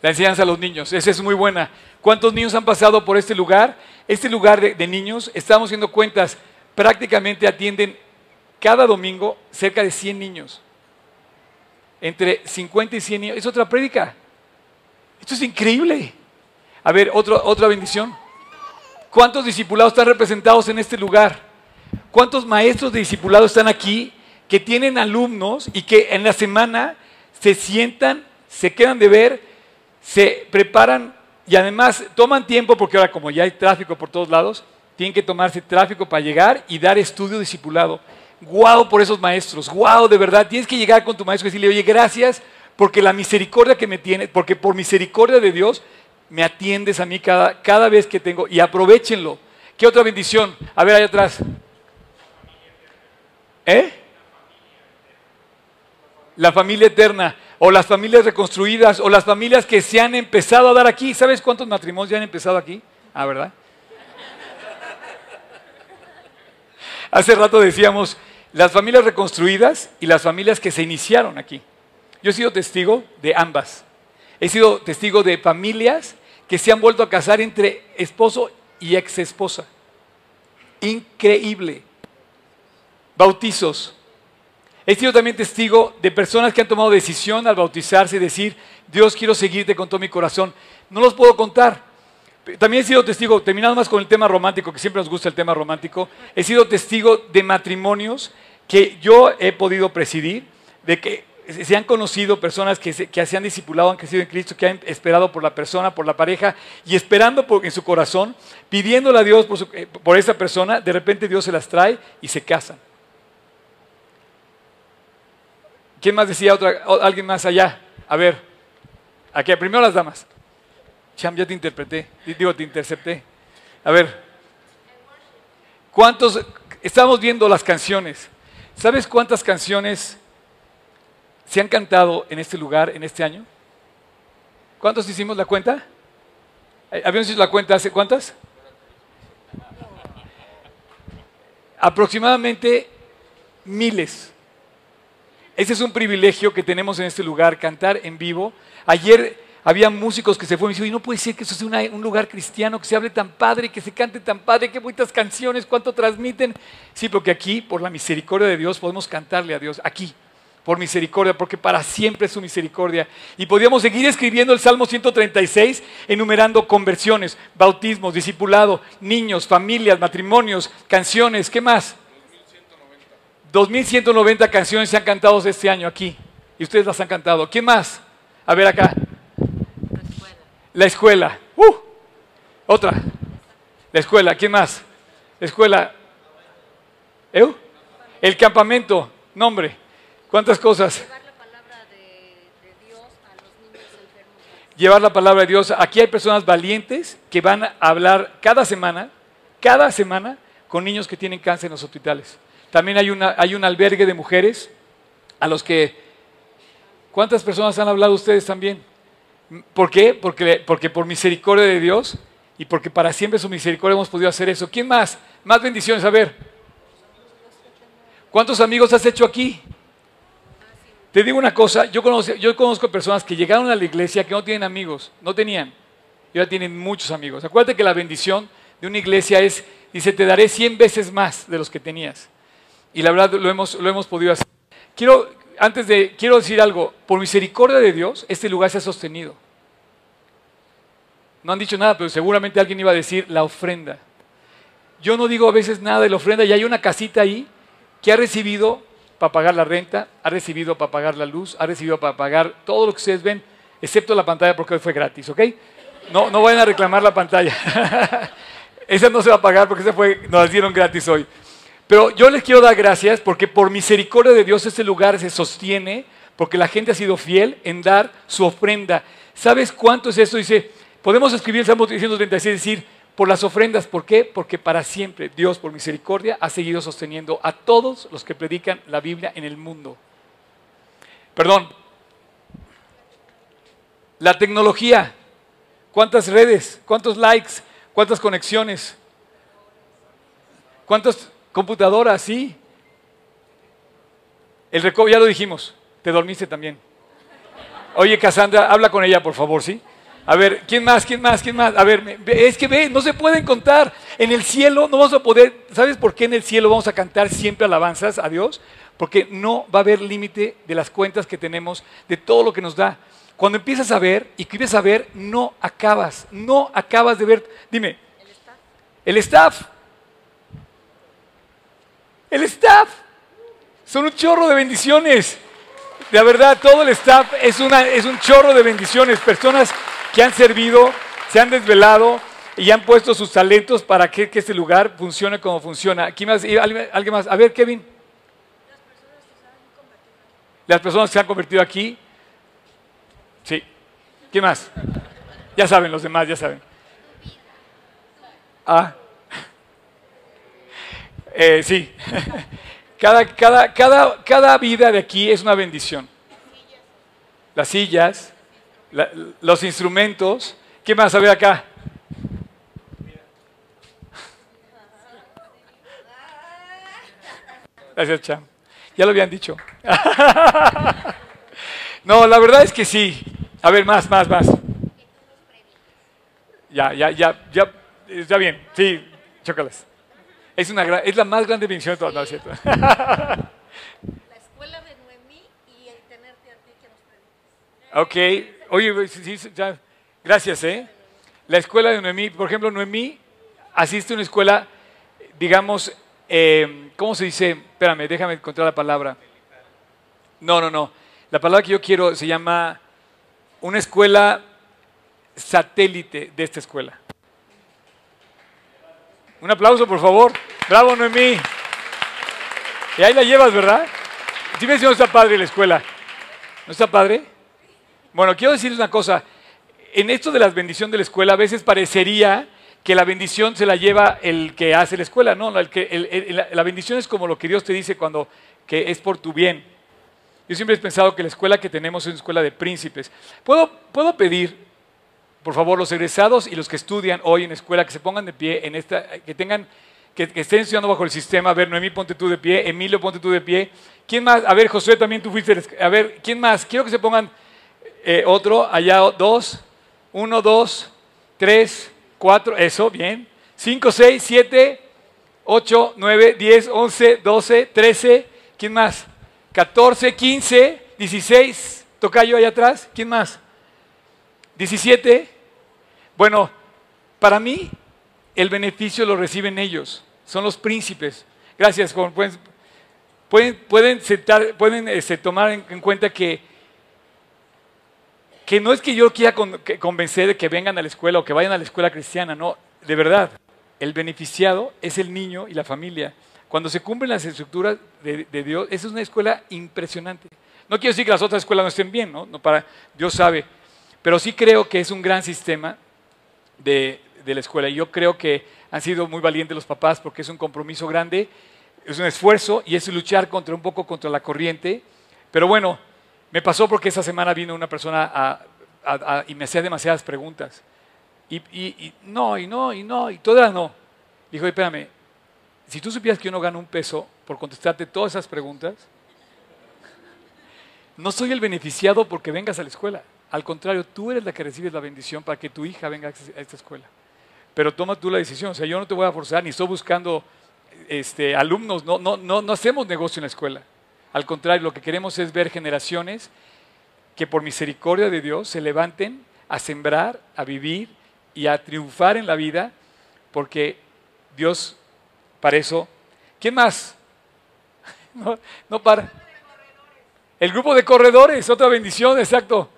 La enseñanza a los niños. Esa es muy buena. ¿Cuántos niños han pasado por este lugar? Este lugar de, de niños, estamos haciendo cuentas, prácticamente atienden cada domingo cerca de 100 niños entre 50 y 100 niños. Es otra prédica. Esto es increíble. A ver, otra bendición. ¿Cuántos discipulados están representados en este lugar? ¿Cuántos maestros de discipulados están aquí que tienen alumnos y que en la semana se sientan, se quedan de ver, se preparan y además toman tiempo porque ahora como ya hay tráfico por todos lados, tienen que tomarse tráfico para llegar y dar estudio discipulado guau por esos maestros, guau, de verdad, tienes que llegar con tu maestro y decirle, oye, gracias porque la misericordia que me tienes, porque por misericordia de Dios me atiendes a mí cada, cada vez que tengo y aprovechenlo. ¿Qué otra bendición? A ver, ahí atrás. ¿Eh? La familia eterna, o las familias reconstruidas, o las familias que se han empezado a dar aquí. ¿Sabes cuántos matrimonios ya han empezado aquí? Ah, ¿verdad? Hace rato decíamos, las familias reconstruidas y las familias que se iniciaron aquí. Yo he sido testigo de ambas. He sido testigo de familias que se han vuelto a casar entre esposo y ex esposa. Increíble. Bautizos. He sido también testigo de personas que han tomado decisión al bautizarse y decir, Dios quiero seguirte con todo mi corazón. No los puedo contar, también he sido testigo, terminando más con el tema romántico, que siempre nos gusta el tema romántico, he sido testigo de matrimonios que yo he podido presidir, de que se han conocido personas que se, que se han discipulado, han crecido en Cristo, que han esperado por la persona, por la pareja, y esperando en su corazón, pidiéndole a Dios por, eh, por esa persona, de repente Dios se las trae y se casan. ¿Quién más decía alguien más allá? A ver, aquí, primero las damas. Cham, ya te interpreté, digo, te intercepté. A ver, ¿cuántos? Estamos viendo las canciones. ¿Sabes cuántas canciones se han cantado en este lugar en este año? ¿Cuántos hicimos la cuenta? Eh, ¿Habíamos hecho la cuenta hace cuántas? Aproximadamente miles. Ese es un privilegio que tenemos en este lugar, cantar en vivo. Ayer había músicos que se fueron y dijeron, y no puede ser que eso sea un lugar cristiano, que se hable tan padre, que se cante tan padre, qué bonitas canciones, cuánto transmiten. Sí, porque aquí, por la misericordia de Dios, podemos cantarle a Dios, aquí, por misericordia, porque para siempre es su misericordia. Y podríamos seguir escribiendo el Salmo 136, enumerando conversiones, bautismos, discipulado, niños, familias, matrimonios, canciones, ¿qué más? 2190. 2190 canciones se han cantado este año aquí. Y ustedes las han cantado. ¿Quién más? A ver acá. La escuela. Uh, otra. La escuela. ¿Quién más? La escuela. ¿Eu? El campamento. Nombre. ¿Cuántas cosas? Llevar la palabra de, Dios a los niños enfermos. Llevar la palabra de Dios. Aquí hay personas valientes que van a hablar cada semana, cada semana, con niños que tienen cáncer en los hospitales. También hay, una, hay un albergue de mujeres a los que... ¿Cuántas personas han hablado ustedes también? ¿Por qué? Porque, porque por misericordia de Dios y porque para siempre su misericordia hemos podido hacer eso. ¿Quién más? Más bendiciones, a ver. ¿Cuántos amigos has hecho aquí? Te digo una cosa, yo conozco, personas que llegaron a la iglesia que no tienen amigos, no tenían, y ahora tienen muchos amigos. Acuérdate que la bendición de una iglesia es, dice, te daré 100 veces más de los que tenías. Y la verdad lo hemos, lo hemos podido hacer. Quiero, antes de, quiero decir algo, por misericordia de Dios, este lugar se ha sostenido. No han dicho nada, pero seguramente alguien iba a decir la ofrenda. Yo no digo a veces nada de la ofrenda y hay una casita ahí que ha recibido para pagar la renta, ha recibido para pagar la luz, ha recibido para pagar todo lo que ustedes ven, excepto la pantalla porque hoy fue gratis, ¿ok? No, no vayan a reclamar la pantalla. [LAUGHS] esa no se va a pagar porque esa fue, nos la dieron gratis hoy. Pero yo les quiero dar gracias porque por misericordia de Dios este lugar se sostiene porque la gente ha sido fiel en dar su ofrenda. ¿Sabes cuánto es eso? Dice, podemos escribir el Salmo 336 y decir, por las ofrendas. ¿Por qué? Porque para siempre Dios, por misericordia, ha seguido sosteniendo a todos los que predican la Biblia en el mundo. Perdón. La tecnología. ¿Cuántas redes? ¿Cuántos likes? ¿Cuántas conexiones? ¿Cuántas computadoras? Sí. El recodo, ya lo dijimos. Te dormiste también. Oye, Cassandra, habla con ella, por favor, ¿sí? A ver, ¿quién más? ¿Quién más? ¿Quién más? A ver, es que ve, no se pueden contar. En el cielo no vamos a poder, ¿sabes por qué en el cielo vamos a cantar siempre alabanzas a Dios? Porque no va a haber límite de las cuentas que tenemos, de todo lo que nos da. Cuando empiezas a ver y quieres a ver, no acabas, no acabas de ver. Dime, el staff. El staff. El staff. Son un chorro de bendiciones. De verdad, todo el staff es, una, es un chorro de bendiciones. Personas que han servido, se han desvelado y han puesto sus talentos para que, este lugar funcione como funciona. Aquí más, ¿Alguien más? A ver, Kevin. Las personas que se han convertido aquí. Sí. ¿Qué más? Ya saben, los demás ya saben. Ah. [LAUGHS] Eh, sí. [LAUGHS] Cada, cada, cada, cada vida de aquí es una bendición. Las sillas, los instrumentos. ¿Qué más? A ver acá. Gracias, Cham. Ya lo habían dicho. [LAUGHS] no, la verdad es que sí. A ver, más, más, más. Ya, ya, ya, ya, está bien. Sí, chócalas. Es, una, es la más grande bendición de todas, ¿no es cierto? [LAUGHS] la escuela de Noemí y el tenerte a ti que nos. Ok. Oye, sí, ya, gracias, ¿eh? La escuela de Noemí, por ejemplo, Noemí asiste a una escuela, digamos, eh, ¿cómo se dice? Espérame, déjame encontrar la palabra. No, no, no. La palabra que yo quiero se llama una escuela satélite de esta escuela. Un aplauso, por favor. Bravo, Noemí. Y ahí la llevas, ¿verdad? Dime si no está padre la escuela. ¿No está padre? Bueno, quiero decirles una cosa. En esto de las bendiciones de la escuela, a veces parecería que la bendición se la lleva el que hace la escuela. No, el que, la bendición es como lo que Dios te dice cuando que es por tu bien. Yo siempre he pensado que la escuela que tenemos es una escuela de príncipes. ¿Puedo, puedo pedir, por favor, los egresados y los que estudian hoy en escuela que se pongan de pie en esta, que tengan, que, estén estudiando bajo el sistema. A ver, Noemí, ponte tú de pie. Emilio, ponte tú de pie. ¿Quién más? A ver, Josué, también tú fuiste. A ver, ¿quién más? Quiero que se pongan eh, otro, allá dos, uno, dos, tres, cuatro, eso, bien. Cinco, seis, siete, ocho, nueve, diez, once, doce, trece, ¿quién más? Catorce, quince, dieciséis, tocayo allá atrás, ¿quién más? Diecisiete. Bueno, para mí el beneficio lo reciben ellos, son los príncipes. Gracias, Juan. Pueden, pueden, sentar, pueden este, tomar en cuenta que que no es que yo quiera convencer de que vengan a la escuela o que vayan a la escuela cristiana, no, de verdad, el beneficiado es el niño y la familia. Cuando se cumplen las estructuras de, Dios, esa es una escuela impresionante. No quiero decir que las otras escuelas no estén bien, ¿no? no para, Dios sabe, pero sí creo que es un gran sistema de, de la escuela. Y yo creo que han sido muy valientes los papás porque es un compromiso grande, es un esfuerzo y es luchar contra un poco contra la corriente. Pero bueno, me pasó porque esa semana vino una persona y me hacía demasiadas preguntas. Y, no, y no, y no, y todas no. Dijo, espérame, si tú supieras que yo no gano un peso por contestarte todas esas preguntas, no soy el beneficiado porque vengas a la escuela. Al contrario, tú eres la que recibes la bendición para que tu hija venga a esta escuela. pero toma tú la decisión. O sea, yo no te voy a forzar, ni estoy buscando este, alumnos, no, no, no, no hacemos negocio en la escuela. Al contrario, lo que queremos es ver generaciones que por misericordia de Dios se levanten a sembrar, a vivir y a triunfar en la vida, porque Dios para eso. ¿Quién más? [LAUGHS] No, no para. El grupo de corredores, otra bendición, exacto.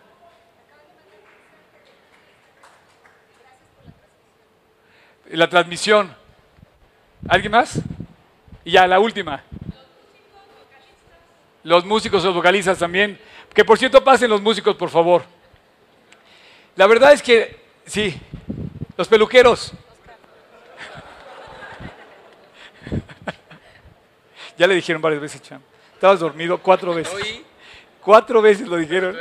La transmisión. ¿Alguien más? Y ya, la última. Los músicos, los vocalistas también. Que por cierto pasen los músicos, por favor. La verdad es que, sí, los peluqueros. [LAUGHS] ya le dijeron varias veces, Cham. Estabas dormido cuatro veces. Cuatro veces lo dijeron.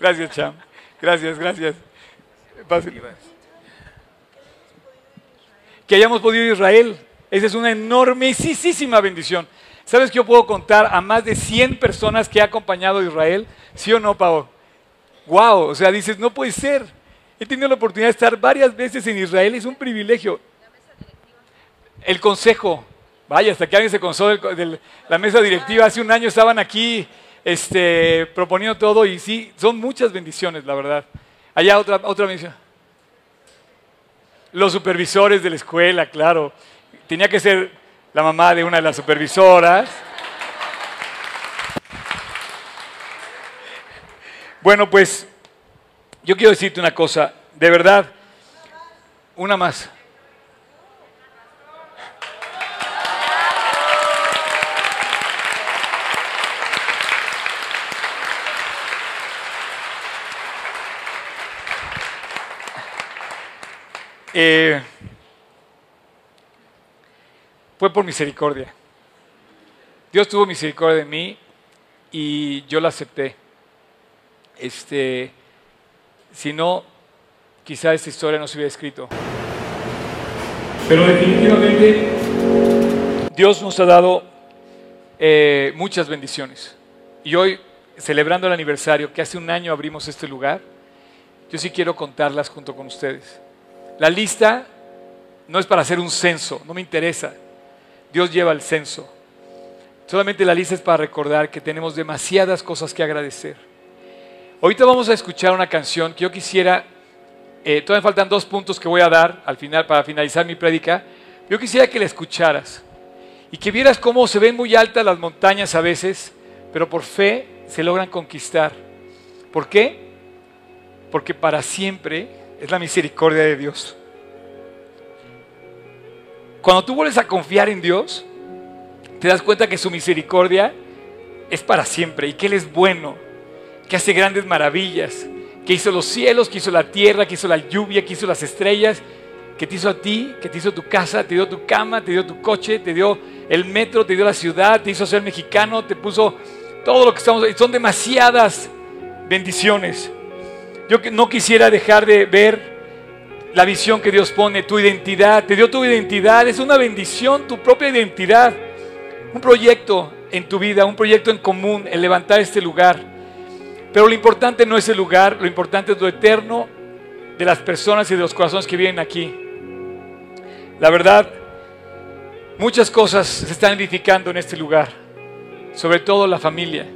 Gracias, Cham. Gracias, gracias. Que hayamos podido ir a Israel. Esa es una enormísima bendición. ¿Sabes que yo puedo contar a más de 100 personas que ha acompañado a Israel? ¿Sí o no, Pau? Wow, o sea, dices, no puede ser. He tenido la oportunidad de estar varias veces en Israel, es un privilegio. El consejo, vaya, hasta que alguien se consó de la mesa directiva, hace un año estaban aquí este, proponiendo todo y sí, son muchas bendiciones, la verdad. Allá otra, otra bendición. Los supervisores de la escuela, claro. Tenía que ser la mamá de una de las supervisoras. Bueno, pues yo quiero decirte una cosa, de verdad, una más. Eh, fue por misericordia. Dios tuvo misericordia de mí y yo la acepté. Este, si no, quizá esta historia no se hubiera escrito. Pero definitivamente Dios nos ha dado eh, muchas bendiciones. Y hoy, celebrando el aniversario, que hace un año abrimos este lugar, yo sí quiero contarlas junto con ustedes. La lista no es para hacer un censo, no me interesa. Dios lleva el censo. Solamente la lista es para recordar que tenemos demasiadas cosas que agradecer. Ahorita vamos a escuchar una canción que yo quisiera, eh, todavía faltan dos puntos que voy a dar al final para finalizar mi prédica. Yo quisiera que la escucharas y que vieras cómo se ven muy altas las montañas a veces, pero por fe se logran conquistar. ¿Por qué? Porque para siempre es la misericordia de Dios. Cuando tú vuelves a confiar en Dios, te das cuenta que su misericordia es para siempre y que Él es bueno, que hace grandes maravillas, que hizo los cielos, que hizo la tierra, que hizo la lluvia, que hizo las estrellas, que te hizo a ti, que te hizo tu casa, te dio tu cama, te dio tu coche, te dio el metro, te dio la ciudad, te hizo ser mexicano, te puso todo lo que estamos. Son demasiadas bendiciones. Yo no quisiera dejar de ver la visión que Dios pone, tu identidad, te dio tu identidad, es una bendición, tu propia identidad, un proyecto en tu vida, un proyecto en común, el levantar este lugar. Pero lo importante no es el lugar, lo importante es lo eterno de las personas y de los corazones que vienen aquí. La verdad, muchas cosas se están edificando en este lugar, sobre todo la familia,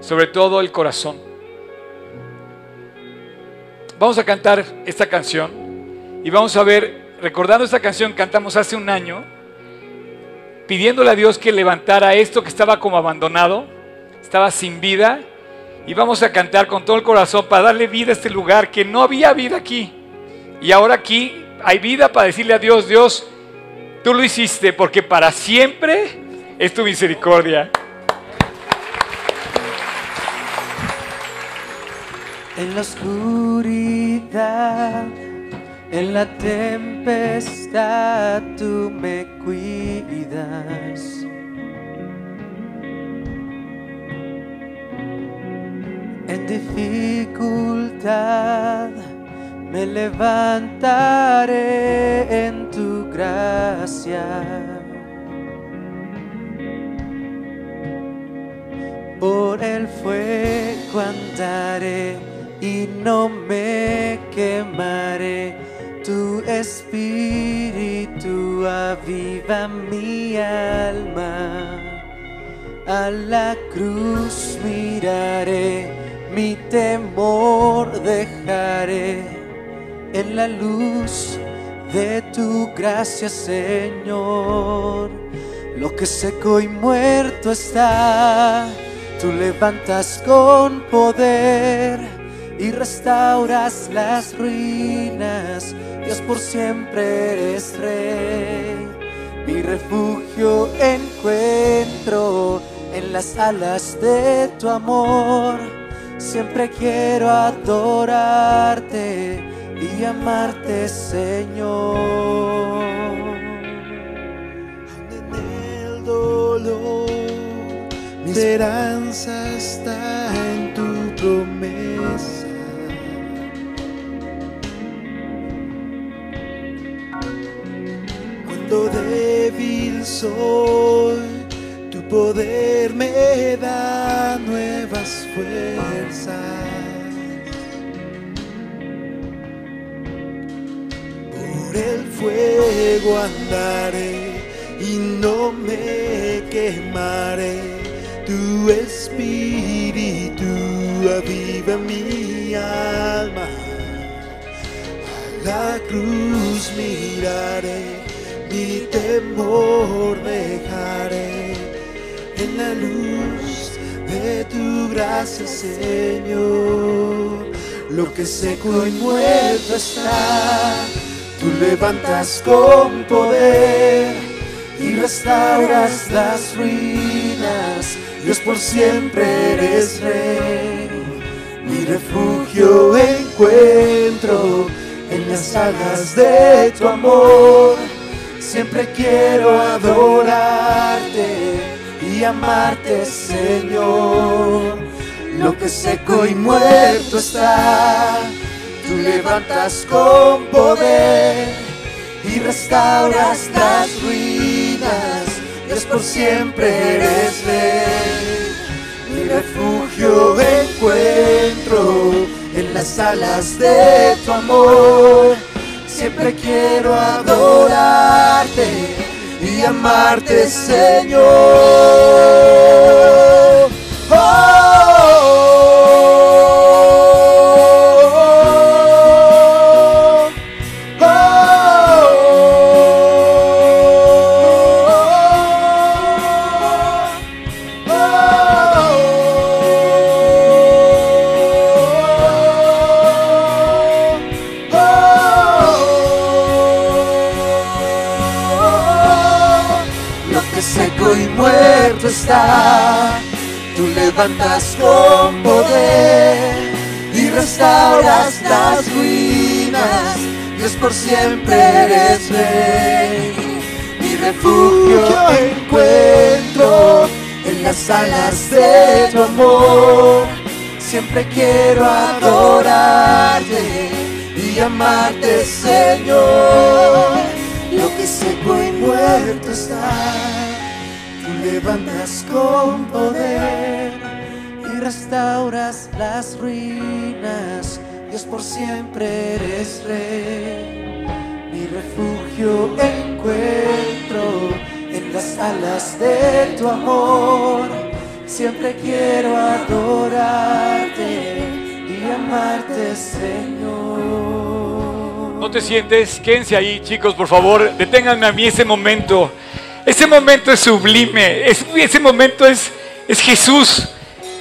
sobre todo el corazón. Vamos a cantar esta canción y vamos a ver, recordando esta canción cantamos hace un año, pidiéndole a Dios que levantara esto que estaba como abandonado, estaba sin vida, y vamos a cantar con todo el corazón para darle vida a este lugar que no había vida aquí. Y ahora aquí hay vida para decirle a Dios, Dios, tú lo hiciste porque para siempre es tu misericordia. En la oscuridad, en la tempestad, tú me cuidas. En dificultad me levantaré en tu gracia. Por el fuego andaré y no me quemaré. Tu espíritu aviva mi alma. A la cruz miraré, mi temor dejaré en la luz de tu gracia, Señor. Lo que seco y muerto está, tú levantas con poder y restauras las ruinas. Dios por siempre eres rey. Mi refugio encuentro en las alas de tu amor. Siempre quiero adorarte y amarte, Señor. en el dolor. Mi esperanza está en tu promesa. Cuando débil soy, tu poder me da nuevas fuerzas. Por el fuego andaré y no me quemaré. Tu espíritu aviva mi alma. A la cruz miraré, mi temor dejaré en la luz de tu gracia, Señor. Lo que seco y muerto está, tú levantas con poder y restauras las ruinas. Dios por siempre eres rey. Mi refugio encuentro en las alas de tu amor. Siempre quiero adorarte y amarte, Señor. Lo que seco y muerto está, tú levantas con poder y restauras las ruinas. Dios por siempre eres. Mi refugio encuentro en las alas de tu amor. Siempre quiero adorarte y amarte, Señor. Levantas con poder y restauras las ruinas. Dios por siempre eres rey. Mi refugio encuentro en las alas de tu amor. Siempre quiero adorarte y amarte, Señor. Lo que seco y muerto está, tú levantas con poder restauras las ruinas. Dios por siempre eres rey. Mi refugio encuentro en las alas de tu amor. Siempre quiero adorarte y amarte, Señor. No te sientes, quédense ahí, chicos, por favor, deténganme a mí ese momento. Ese momento es sublime, es- ese momento es, es Jesús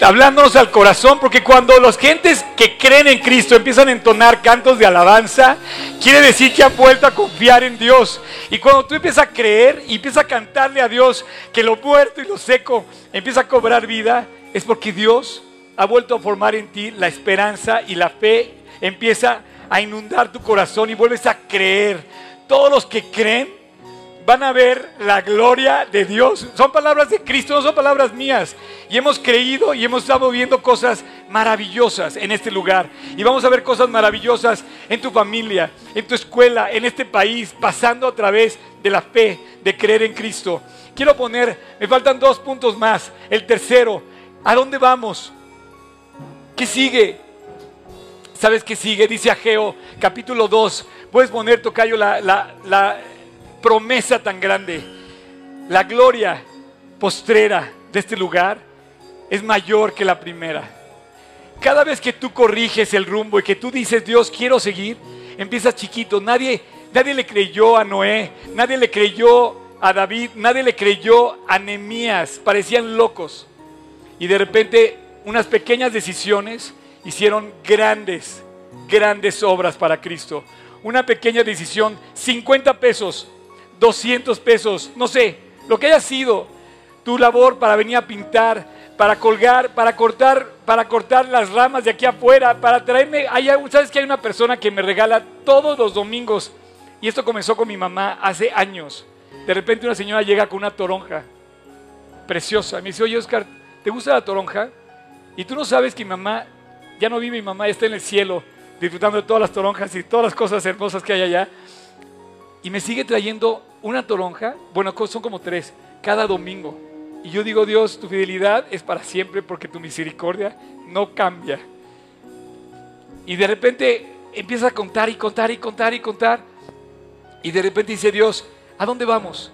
hablándonos al corazón, porque cuando los gentes que creen en Cristo empiezan a entonar cantos de alabanza, quiere decir que han vuelto a confiar en Dios. Y cuando tú empiezas a creer y empiezas a cantarle a Dios que lo muerto y lo seco empieza a cobrar vida, es porque Dios ha vuelto a formar en ti la esperanza y la fe empieza a inundar tu corazón y vuelves a creer. Todos los que creen van a ver la gloria de Dios. Son palabras de Cristo, no son palabras mías. Y hemos creído y hemos estado viendo cosas maravillosas en este lugar. Y vamos a ver cosas maravillosas en tu familia, en tu escuela, en este país, pasando a través de la fe, de creer en Cristo. Quiero poner, me faltan dos puntos más. El tercero, ¿a dónde vamos? ¿Qué sigue? ¿Sabes qué sigue? Dice Ageo, capítulo 2, Puedes poner, Tocayo, la, la, la promesa tan grande. La gloria postrera de este lugar es mayor que la primera. Cada vez que tú corriges el rumbo y que tú dices, Dios, quiero seguir, empiezas chiquito. Nadie, nadie le creyó a Noé, nadie le creyó a David, nadie le creyó a Nemías, parecían locos. Y de repente unas pequeñas decisiones hicieron grandes, grandes obras para Cristo. Una pequeña decisión, 50 pesos, 200 pesos, no sé, lo que haya sido tu labor para venir a pintar, para colgar, para cortar, para cortar las ramas de aquí afuera, para traerme, hay, sabes que hay una persona que me regala todos los domingos y esto comenzó con mi mamá hace años. De repente una señora llega con una toronja preciosa. Me dice, oye Oscar, ¿te gusta la toronja? Y tú no sabes que mi mamá, ya no vive mi mamá, está en el cielo, disfrutando de todas las toronjas y todas las cosas hermosas que hay allá. Y me sigue trayendo una toronja, bueno, son como tres, cada domingo. Y yo digo, Dios, tu fidelidad es para siempre porque tu misericordia no cambia. Y de repente empieza a contar y contar y contar y contar. Y de repente dice Dios, ¿A dónde vamos?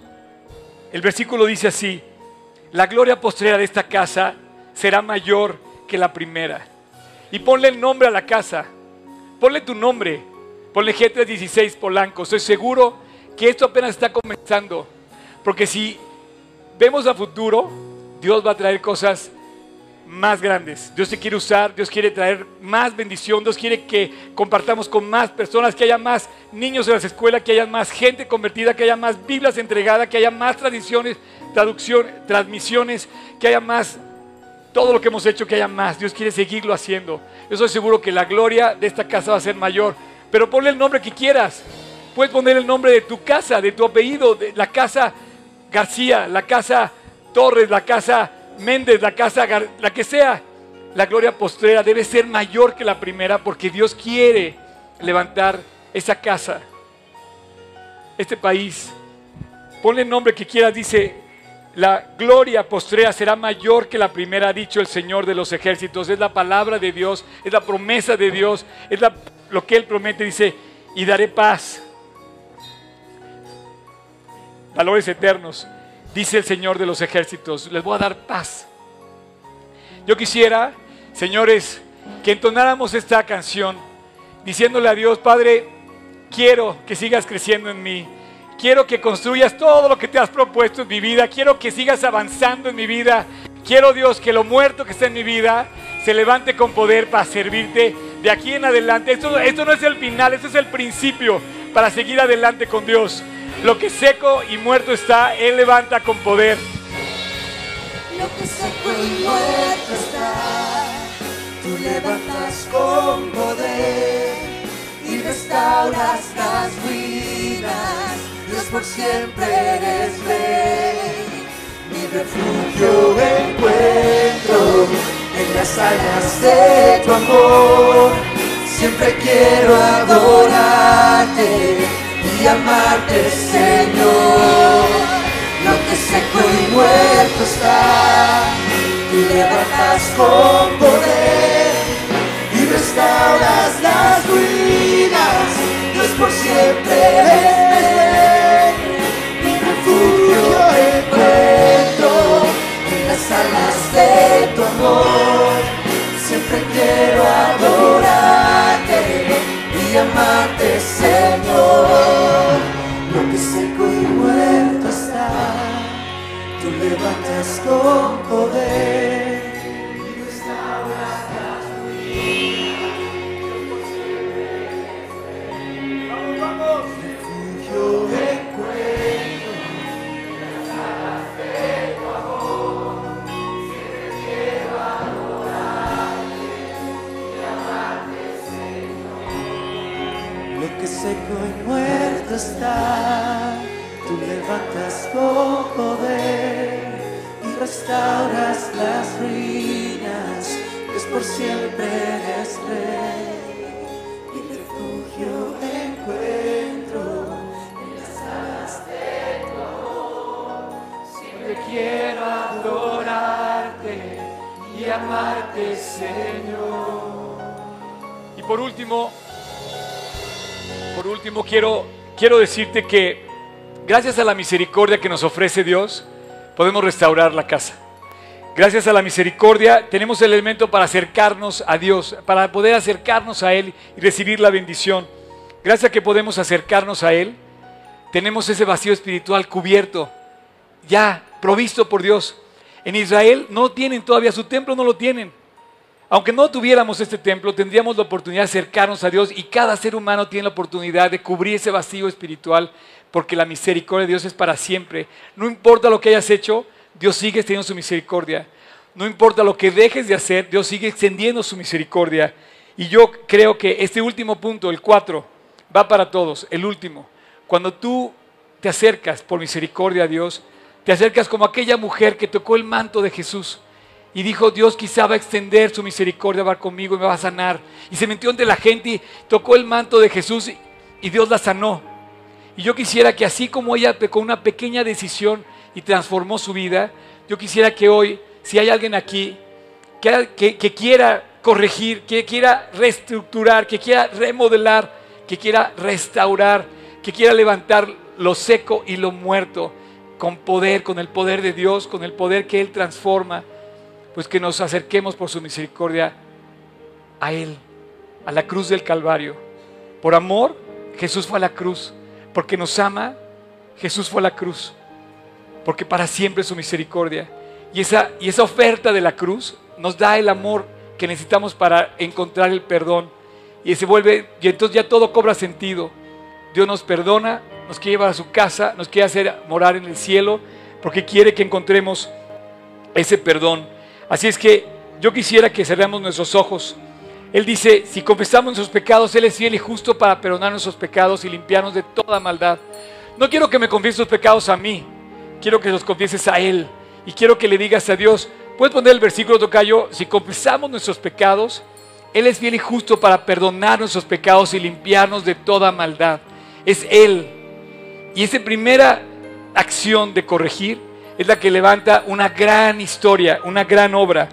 El versículo dice así, la gloria postrera de esta casa será mayor que la primera. Y ponle el nombre a la casa, ponle tu nombre, ponle G316 Polanco. Estoy seguro que esto apenas está comenzando, porque si vemos a futuro, Dios va a traer cosas más grandes. Dios te quiere usar, Dios quiere traer más bendición, Dios quiere que compartamos con más personas, que haya más niños en las escuelas, que haya más gente convertida, que haya más Biblias entregadas, que haya más tradiciones, traducción, transmisiones, que haya más, todo lo que hemos hecho, que haya más. Dios quiere seguirlo haciendo. Yo estoy seguro que la gloria de esta casa va a ser mayor, pero ponle el nombre que quieras. Puedes poner el nombre de tu casa, de tu apellido, de la casa García, la casa Torres, la casa Méndez, la casa, la que sea, la gloria postrera debe ser mayor que la primera porque Dios quiere levantar esa casa, este país. Ponle el nombre que quieras, dice, la gloria postrera será mayor que la primera, ha dicho el Señor de los ejércitos. Es la palabra de Dios, es la promesa de Dios, es lo que Él promete, dice, y daré paz. Valores eternos dice el Señor de los ejércitos, les voy a dar paz. Yo quisiera, señores, que entonáramos esta canción diciéndole a Dios, Padre, quiero que sigas creciendo en mí. Quiero que construyas todo lo que te has propuesto en mi vida. Quiero que sigas avanzando en mi vida. Quiero, Dios, que lo muerto que está en mi vida se levante con poder para servirte de aquí en adelante. Esto, esto no es el final, esto es el principio para seguir adelante con Dios. Lo que seco y muerto está, Él levanta con poder. Lo que seco y muerto está, tú levantas con poder y restauras las ruinas. Dios por siempre eres rey. Mi refugio encuentro en las alas de tu amor. Siempre quiero adorarte y amarte, Señor. Lo que seco y muerto está, tú levantas con poder y restauras las ruinas. Dios por siempre quiero adorarte y amarte, Señor. levantas con poder está tú levantas con poder y restauras las ruinas, pues por siempre eres rey y refugio encuentro en las alas de tu. Siempre quiero adorarte y amarte, Señor. Y por último, Por último, quiero, quiero decirte que gracias a la misericordia que nos ofrece Dios, podemos restaurar la casa. Gracias a la misericordia tenemos el elemento para acercarnos a Dios, para poder acercarnos a Él y recibir la bendición. Gracias a que podemos acercarnos a Él, tenemos ese vacío espiritual cubierto, ya provisto por Dios. En Israel no tienen todavía, su templo no lo tienen. Aunque no tuviéramos este templo, tendríamos la oportunidad de acercarnos a Dios y cada ser humano tiene la oportunidad de cubrir ese vacío espiritual porque la misericordia de Dios es para siempre. No importa lo que hayas hecho, Dios sigue teniendo su misericordia. No importa lo que dejes de hacer, Dios sigue extendiendo su misericordia. Y yo creo que este último punto, el 4, va para todos, el último. Cuando tú te acercas por misericordia a Dios, te acercas como aquella mujer que tocó el manto de Jesús y dijo, Dios quizá va a extender su misericordia, va conmigo y me va a sanar. Y se metió entre la gente y tocó el manto de Jesús y Dios la sanó. Y yo quisiera que así como ella con una pequeña decisión y transformó su vida, yo quisiera que hoy, si hay alguien aquí que, que quiera corregir, que quiera reestructurar, que quiera remodelar, que quiera restaurar, que quiera levantar lo seco y lo muerto con poder, con el poder de Dios, con el poder que Él transforma pues que nos acerquemos por su misericordia a Él, a la cruz del Calvario. Por amor, Jesús fue a la cruz. Porque nos ama, Jesús fue a la cruz. Porque para siempre es su misericordia. Y esa, y esa oferta de la cruz nos da el amor que necesitamos para encontrar el perdón. Y se vuelve, y entonces ya todo cobra sentido. Dios nos perdona, nos quiere llevar a su casa, nos quiere hacer morar en el cielo, porque quiere que encontremos ese perdón. Así es que yo quisiera que cerremos nuestros ojos. Él dice, si confesamos nuestros pecados, Él es fiel y justo para perdonar nuestros pecados y limpiarnos de toda maldad. No quiero que me confieses tus pecados a mí, quiero que los confieses a Él. Y quiero que le digas a Dios, puedes poner el versículo tocayo, si confesamos nuestros pecados, Él es fiel y justo para perdonar nuestros pecados y limpiarnos de toda maldad. Es Él. Y esa primera acción de corregir es la que levanta una gran historia, una gran obra.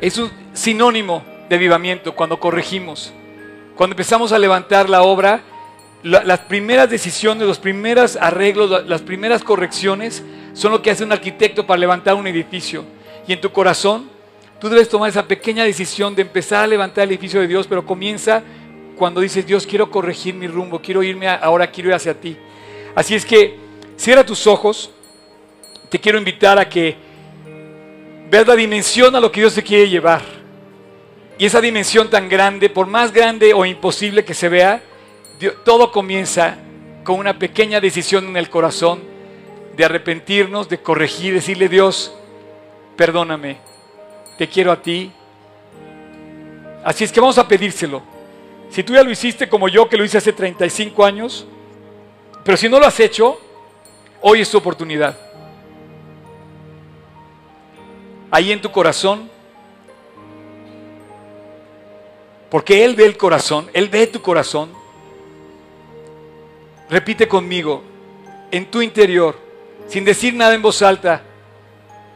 Es un sinónimo de avivamiento cuando corregimos. Cuando empezamos a levantar la obra, las primeras decisiones, los primeros arreglos, las primeras correcciones son lo que hace un arquitecto para levantar un edificio. Y en tu corazón, tú debes tomar esa pequeña decisión de empezar a levantar el edificio de Dios, pero comienza cuando dices, Dios, quiero corregir mi rumbo, quiero irme ahora, quiero ir hacia ti. Así es que cierra tus ojos te quiero invitar a que veas la dimensión a lo que Dios te quiere llevar. Y esa dimensión tan grande, por más grande o imposible que se vea, todo comienza con una pequeña decisión en el corazón de arrepentirnos, de corregir, decirle Dios, perdóname, te quiero a ti. Así es que vamos a pedírselo. Si tú ya lo hiciste como yo, que lo hice hace 35 años, pero si no lo has hecho, hoy es tu oportunidad. Ahí en tu corazón. Porque Él ve el corazón, Él ve tu corazón. Repite conmigo, en tu interior, sin decir nada en voz alta,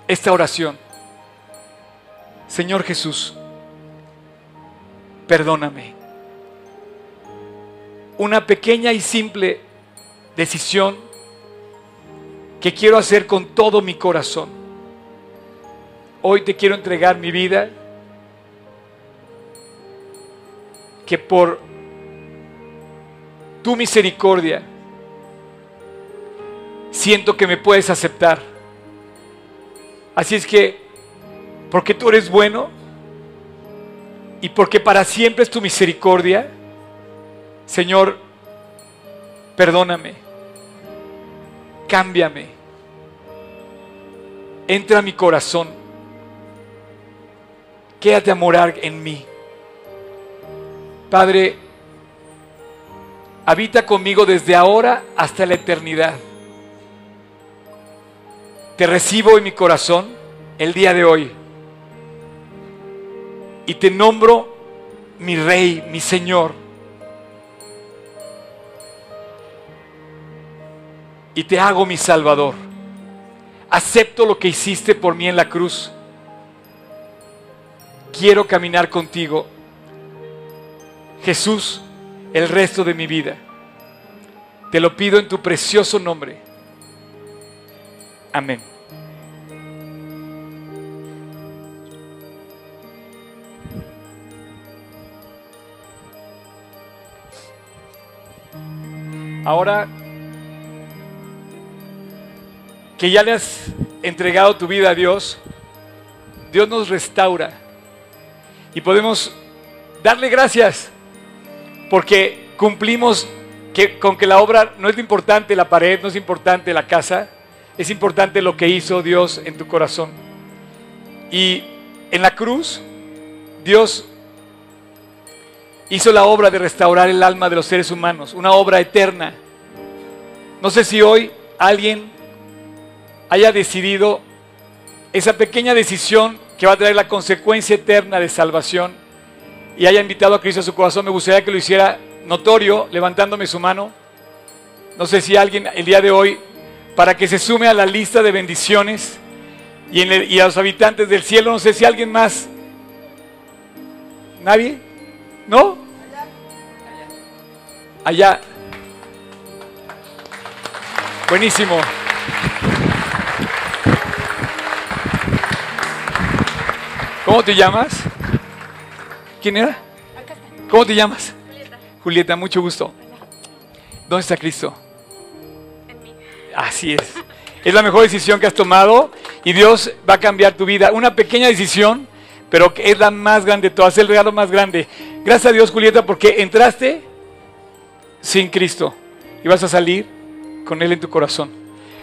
esta oración. Señor Jesús, perdóname. Una pequeña y simple decisión que quiero hacer con todo mi corazón Hoy te quiero entregar mi vida, que por tu misericordia siento que me puedes aceptar. Así es que, porque tú eres bueno y porque para siempre es tu misericordia, Señor, perdóname, cámbiame, entra a mi corazón quédate a morar en mí. Padre, habita conmigo desde ahora hasta la eternidad. Te recibo en mi corazón el día de hoy y te nombro mi rey, mi Señor. Y te hago mi Salvador. Acepto lo que hiciste por mí en la cruz quiero caminar contigo. Jesús, el resto de mi vida. Te lo pido en tu precioso nombre. Amén. Ahora que ya le has entregado tu vida a Dios, Dios nos restaura y podemos darle gracias porque cumplimos que, con que la obra no es importante la pared, no es importante la casa, es importante lo que hizo Dios en tu corazón. Y en la cruz, Dios hizo la obra de restaurar el alma de los seres humanos, una obra eterna. No sé si hoy alguien haya decidido esa pequeña decisión que va a traer la consecuencia eterna de salvación y haya invitado a Cristo a su corazón, me gustaría que lo hiciera notorio levantándome su mano. No sé si alguien el día de hoy, para que se sume a la lista de bendiciones y, a los habitantes del cielo, no sé si alguien más. ¿Nadie? ¿No? Allá. Buenísimo. ¿Cómo te llamas? ¿Quién era? ¿Cómo te llamas? Julieta. Julieta, mucho gusto. ¿Dónde está Cristo? En mí. Así es. Es la mejor decisión que has tomado y Dios va a cambiar tu vida. Una pequeña decisión, pero es la más grande de todas, el regalo más grande. Gracias a Dios, Julieta, porque entraste sin Cristo y vas a salir con Él en tu corazón.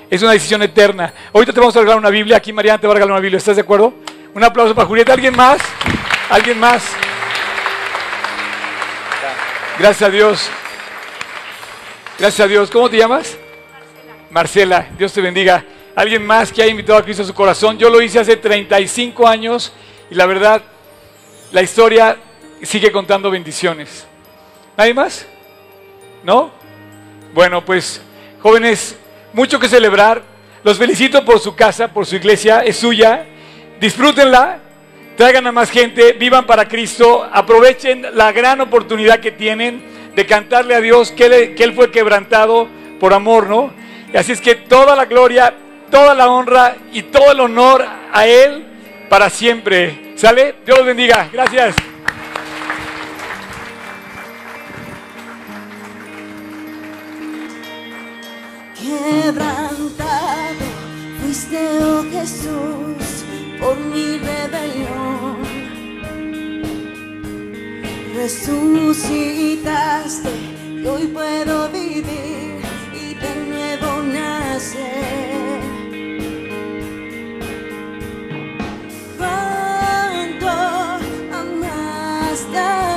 Es una decisión eterna. Ahorita te vamos a regalar una Biblia. Aquí Mariana te va a regalar una Biblia. ¿Estás de acuerdo? Un aplauso para Julieta. ¿Alguien más? ¿Alguien más? Gracias a Dios. Gracias a Dios. ¿Cómo te llamas? Marcela. Marcela. Dios te bendiga. ¿Alguien más que haya invitado a Cristo a su corazón? Yo lo hice hace 35 años y la verdad, la historia sigue contando bendiciones. ¿Nadie más? ¿No? Bueno, pues jóvenes, mucho que celebrar. Los felicito por su casa, por su iglesia, es suya disfrútenla, traigan a más gente, vivan para Cristo, aprovechen la gran oportunidad que tienen de cantarle a Dios que él, fue quebrantado por amor, ¿no? Y así es que toda la gloria, toda la honra y todo el honor a Él para siempre. ¿Sale? Dios los bendiga. Gracias. Quebrantado fuiste, oh Jesús por mi rebelión. Resucitaste y hoy puedo vivir y de nuevo nacer. Cuánto amaste.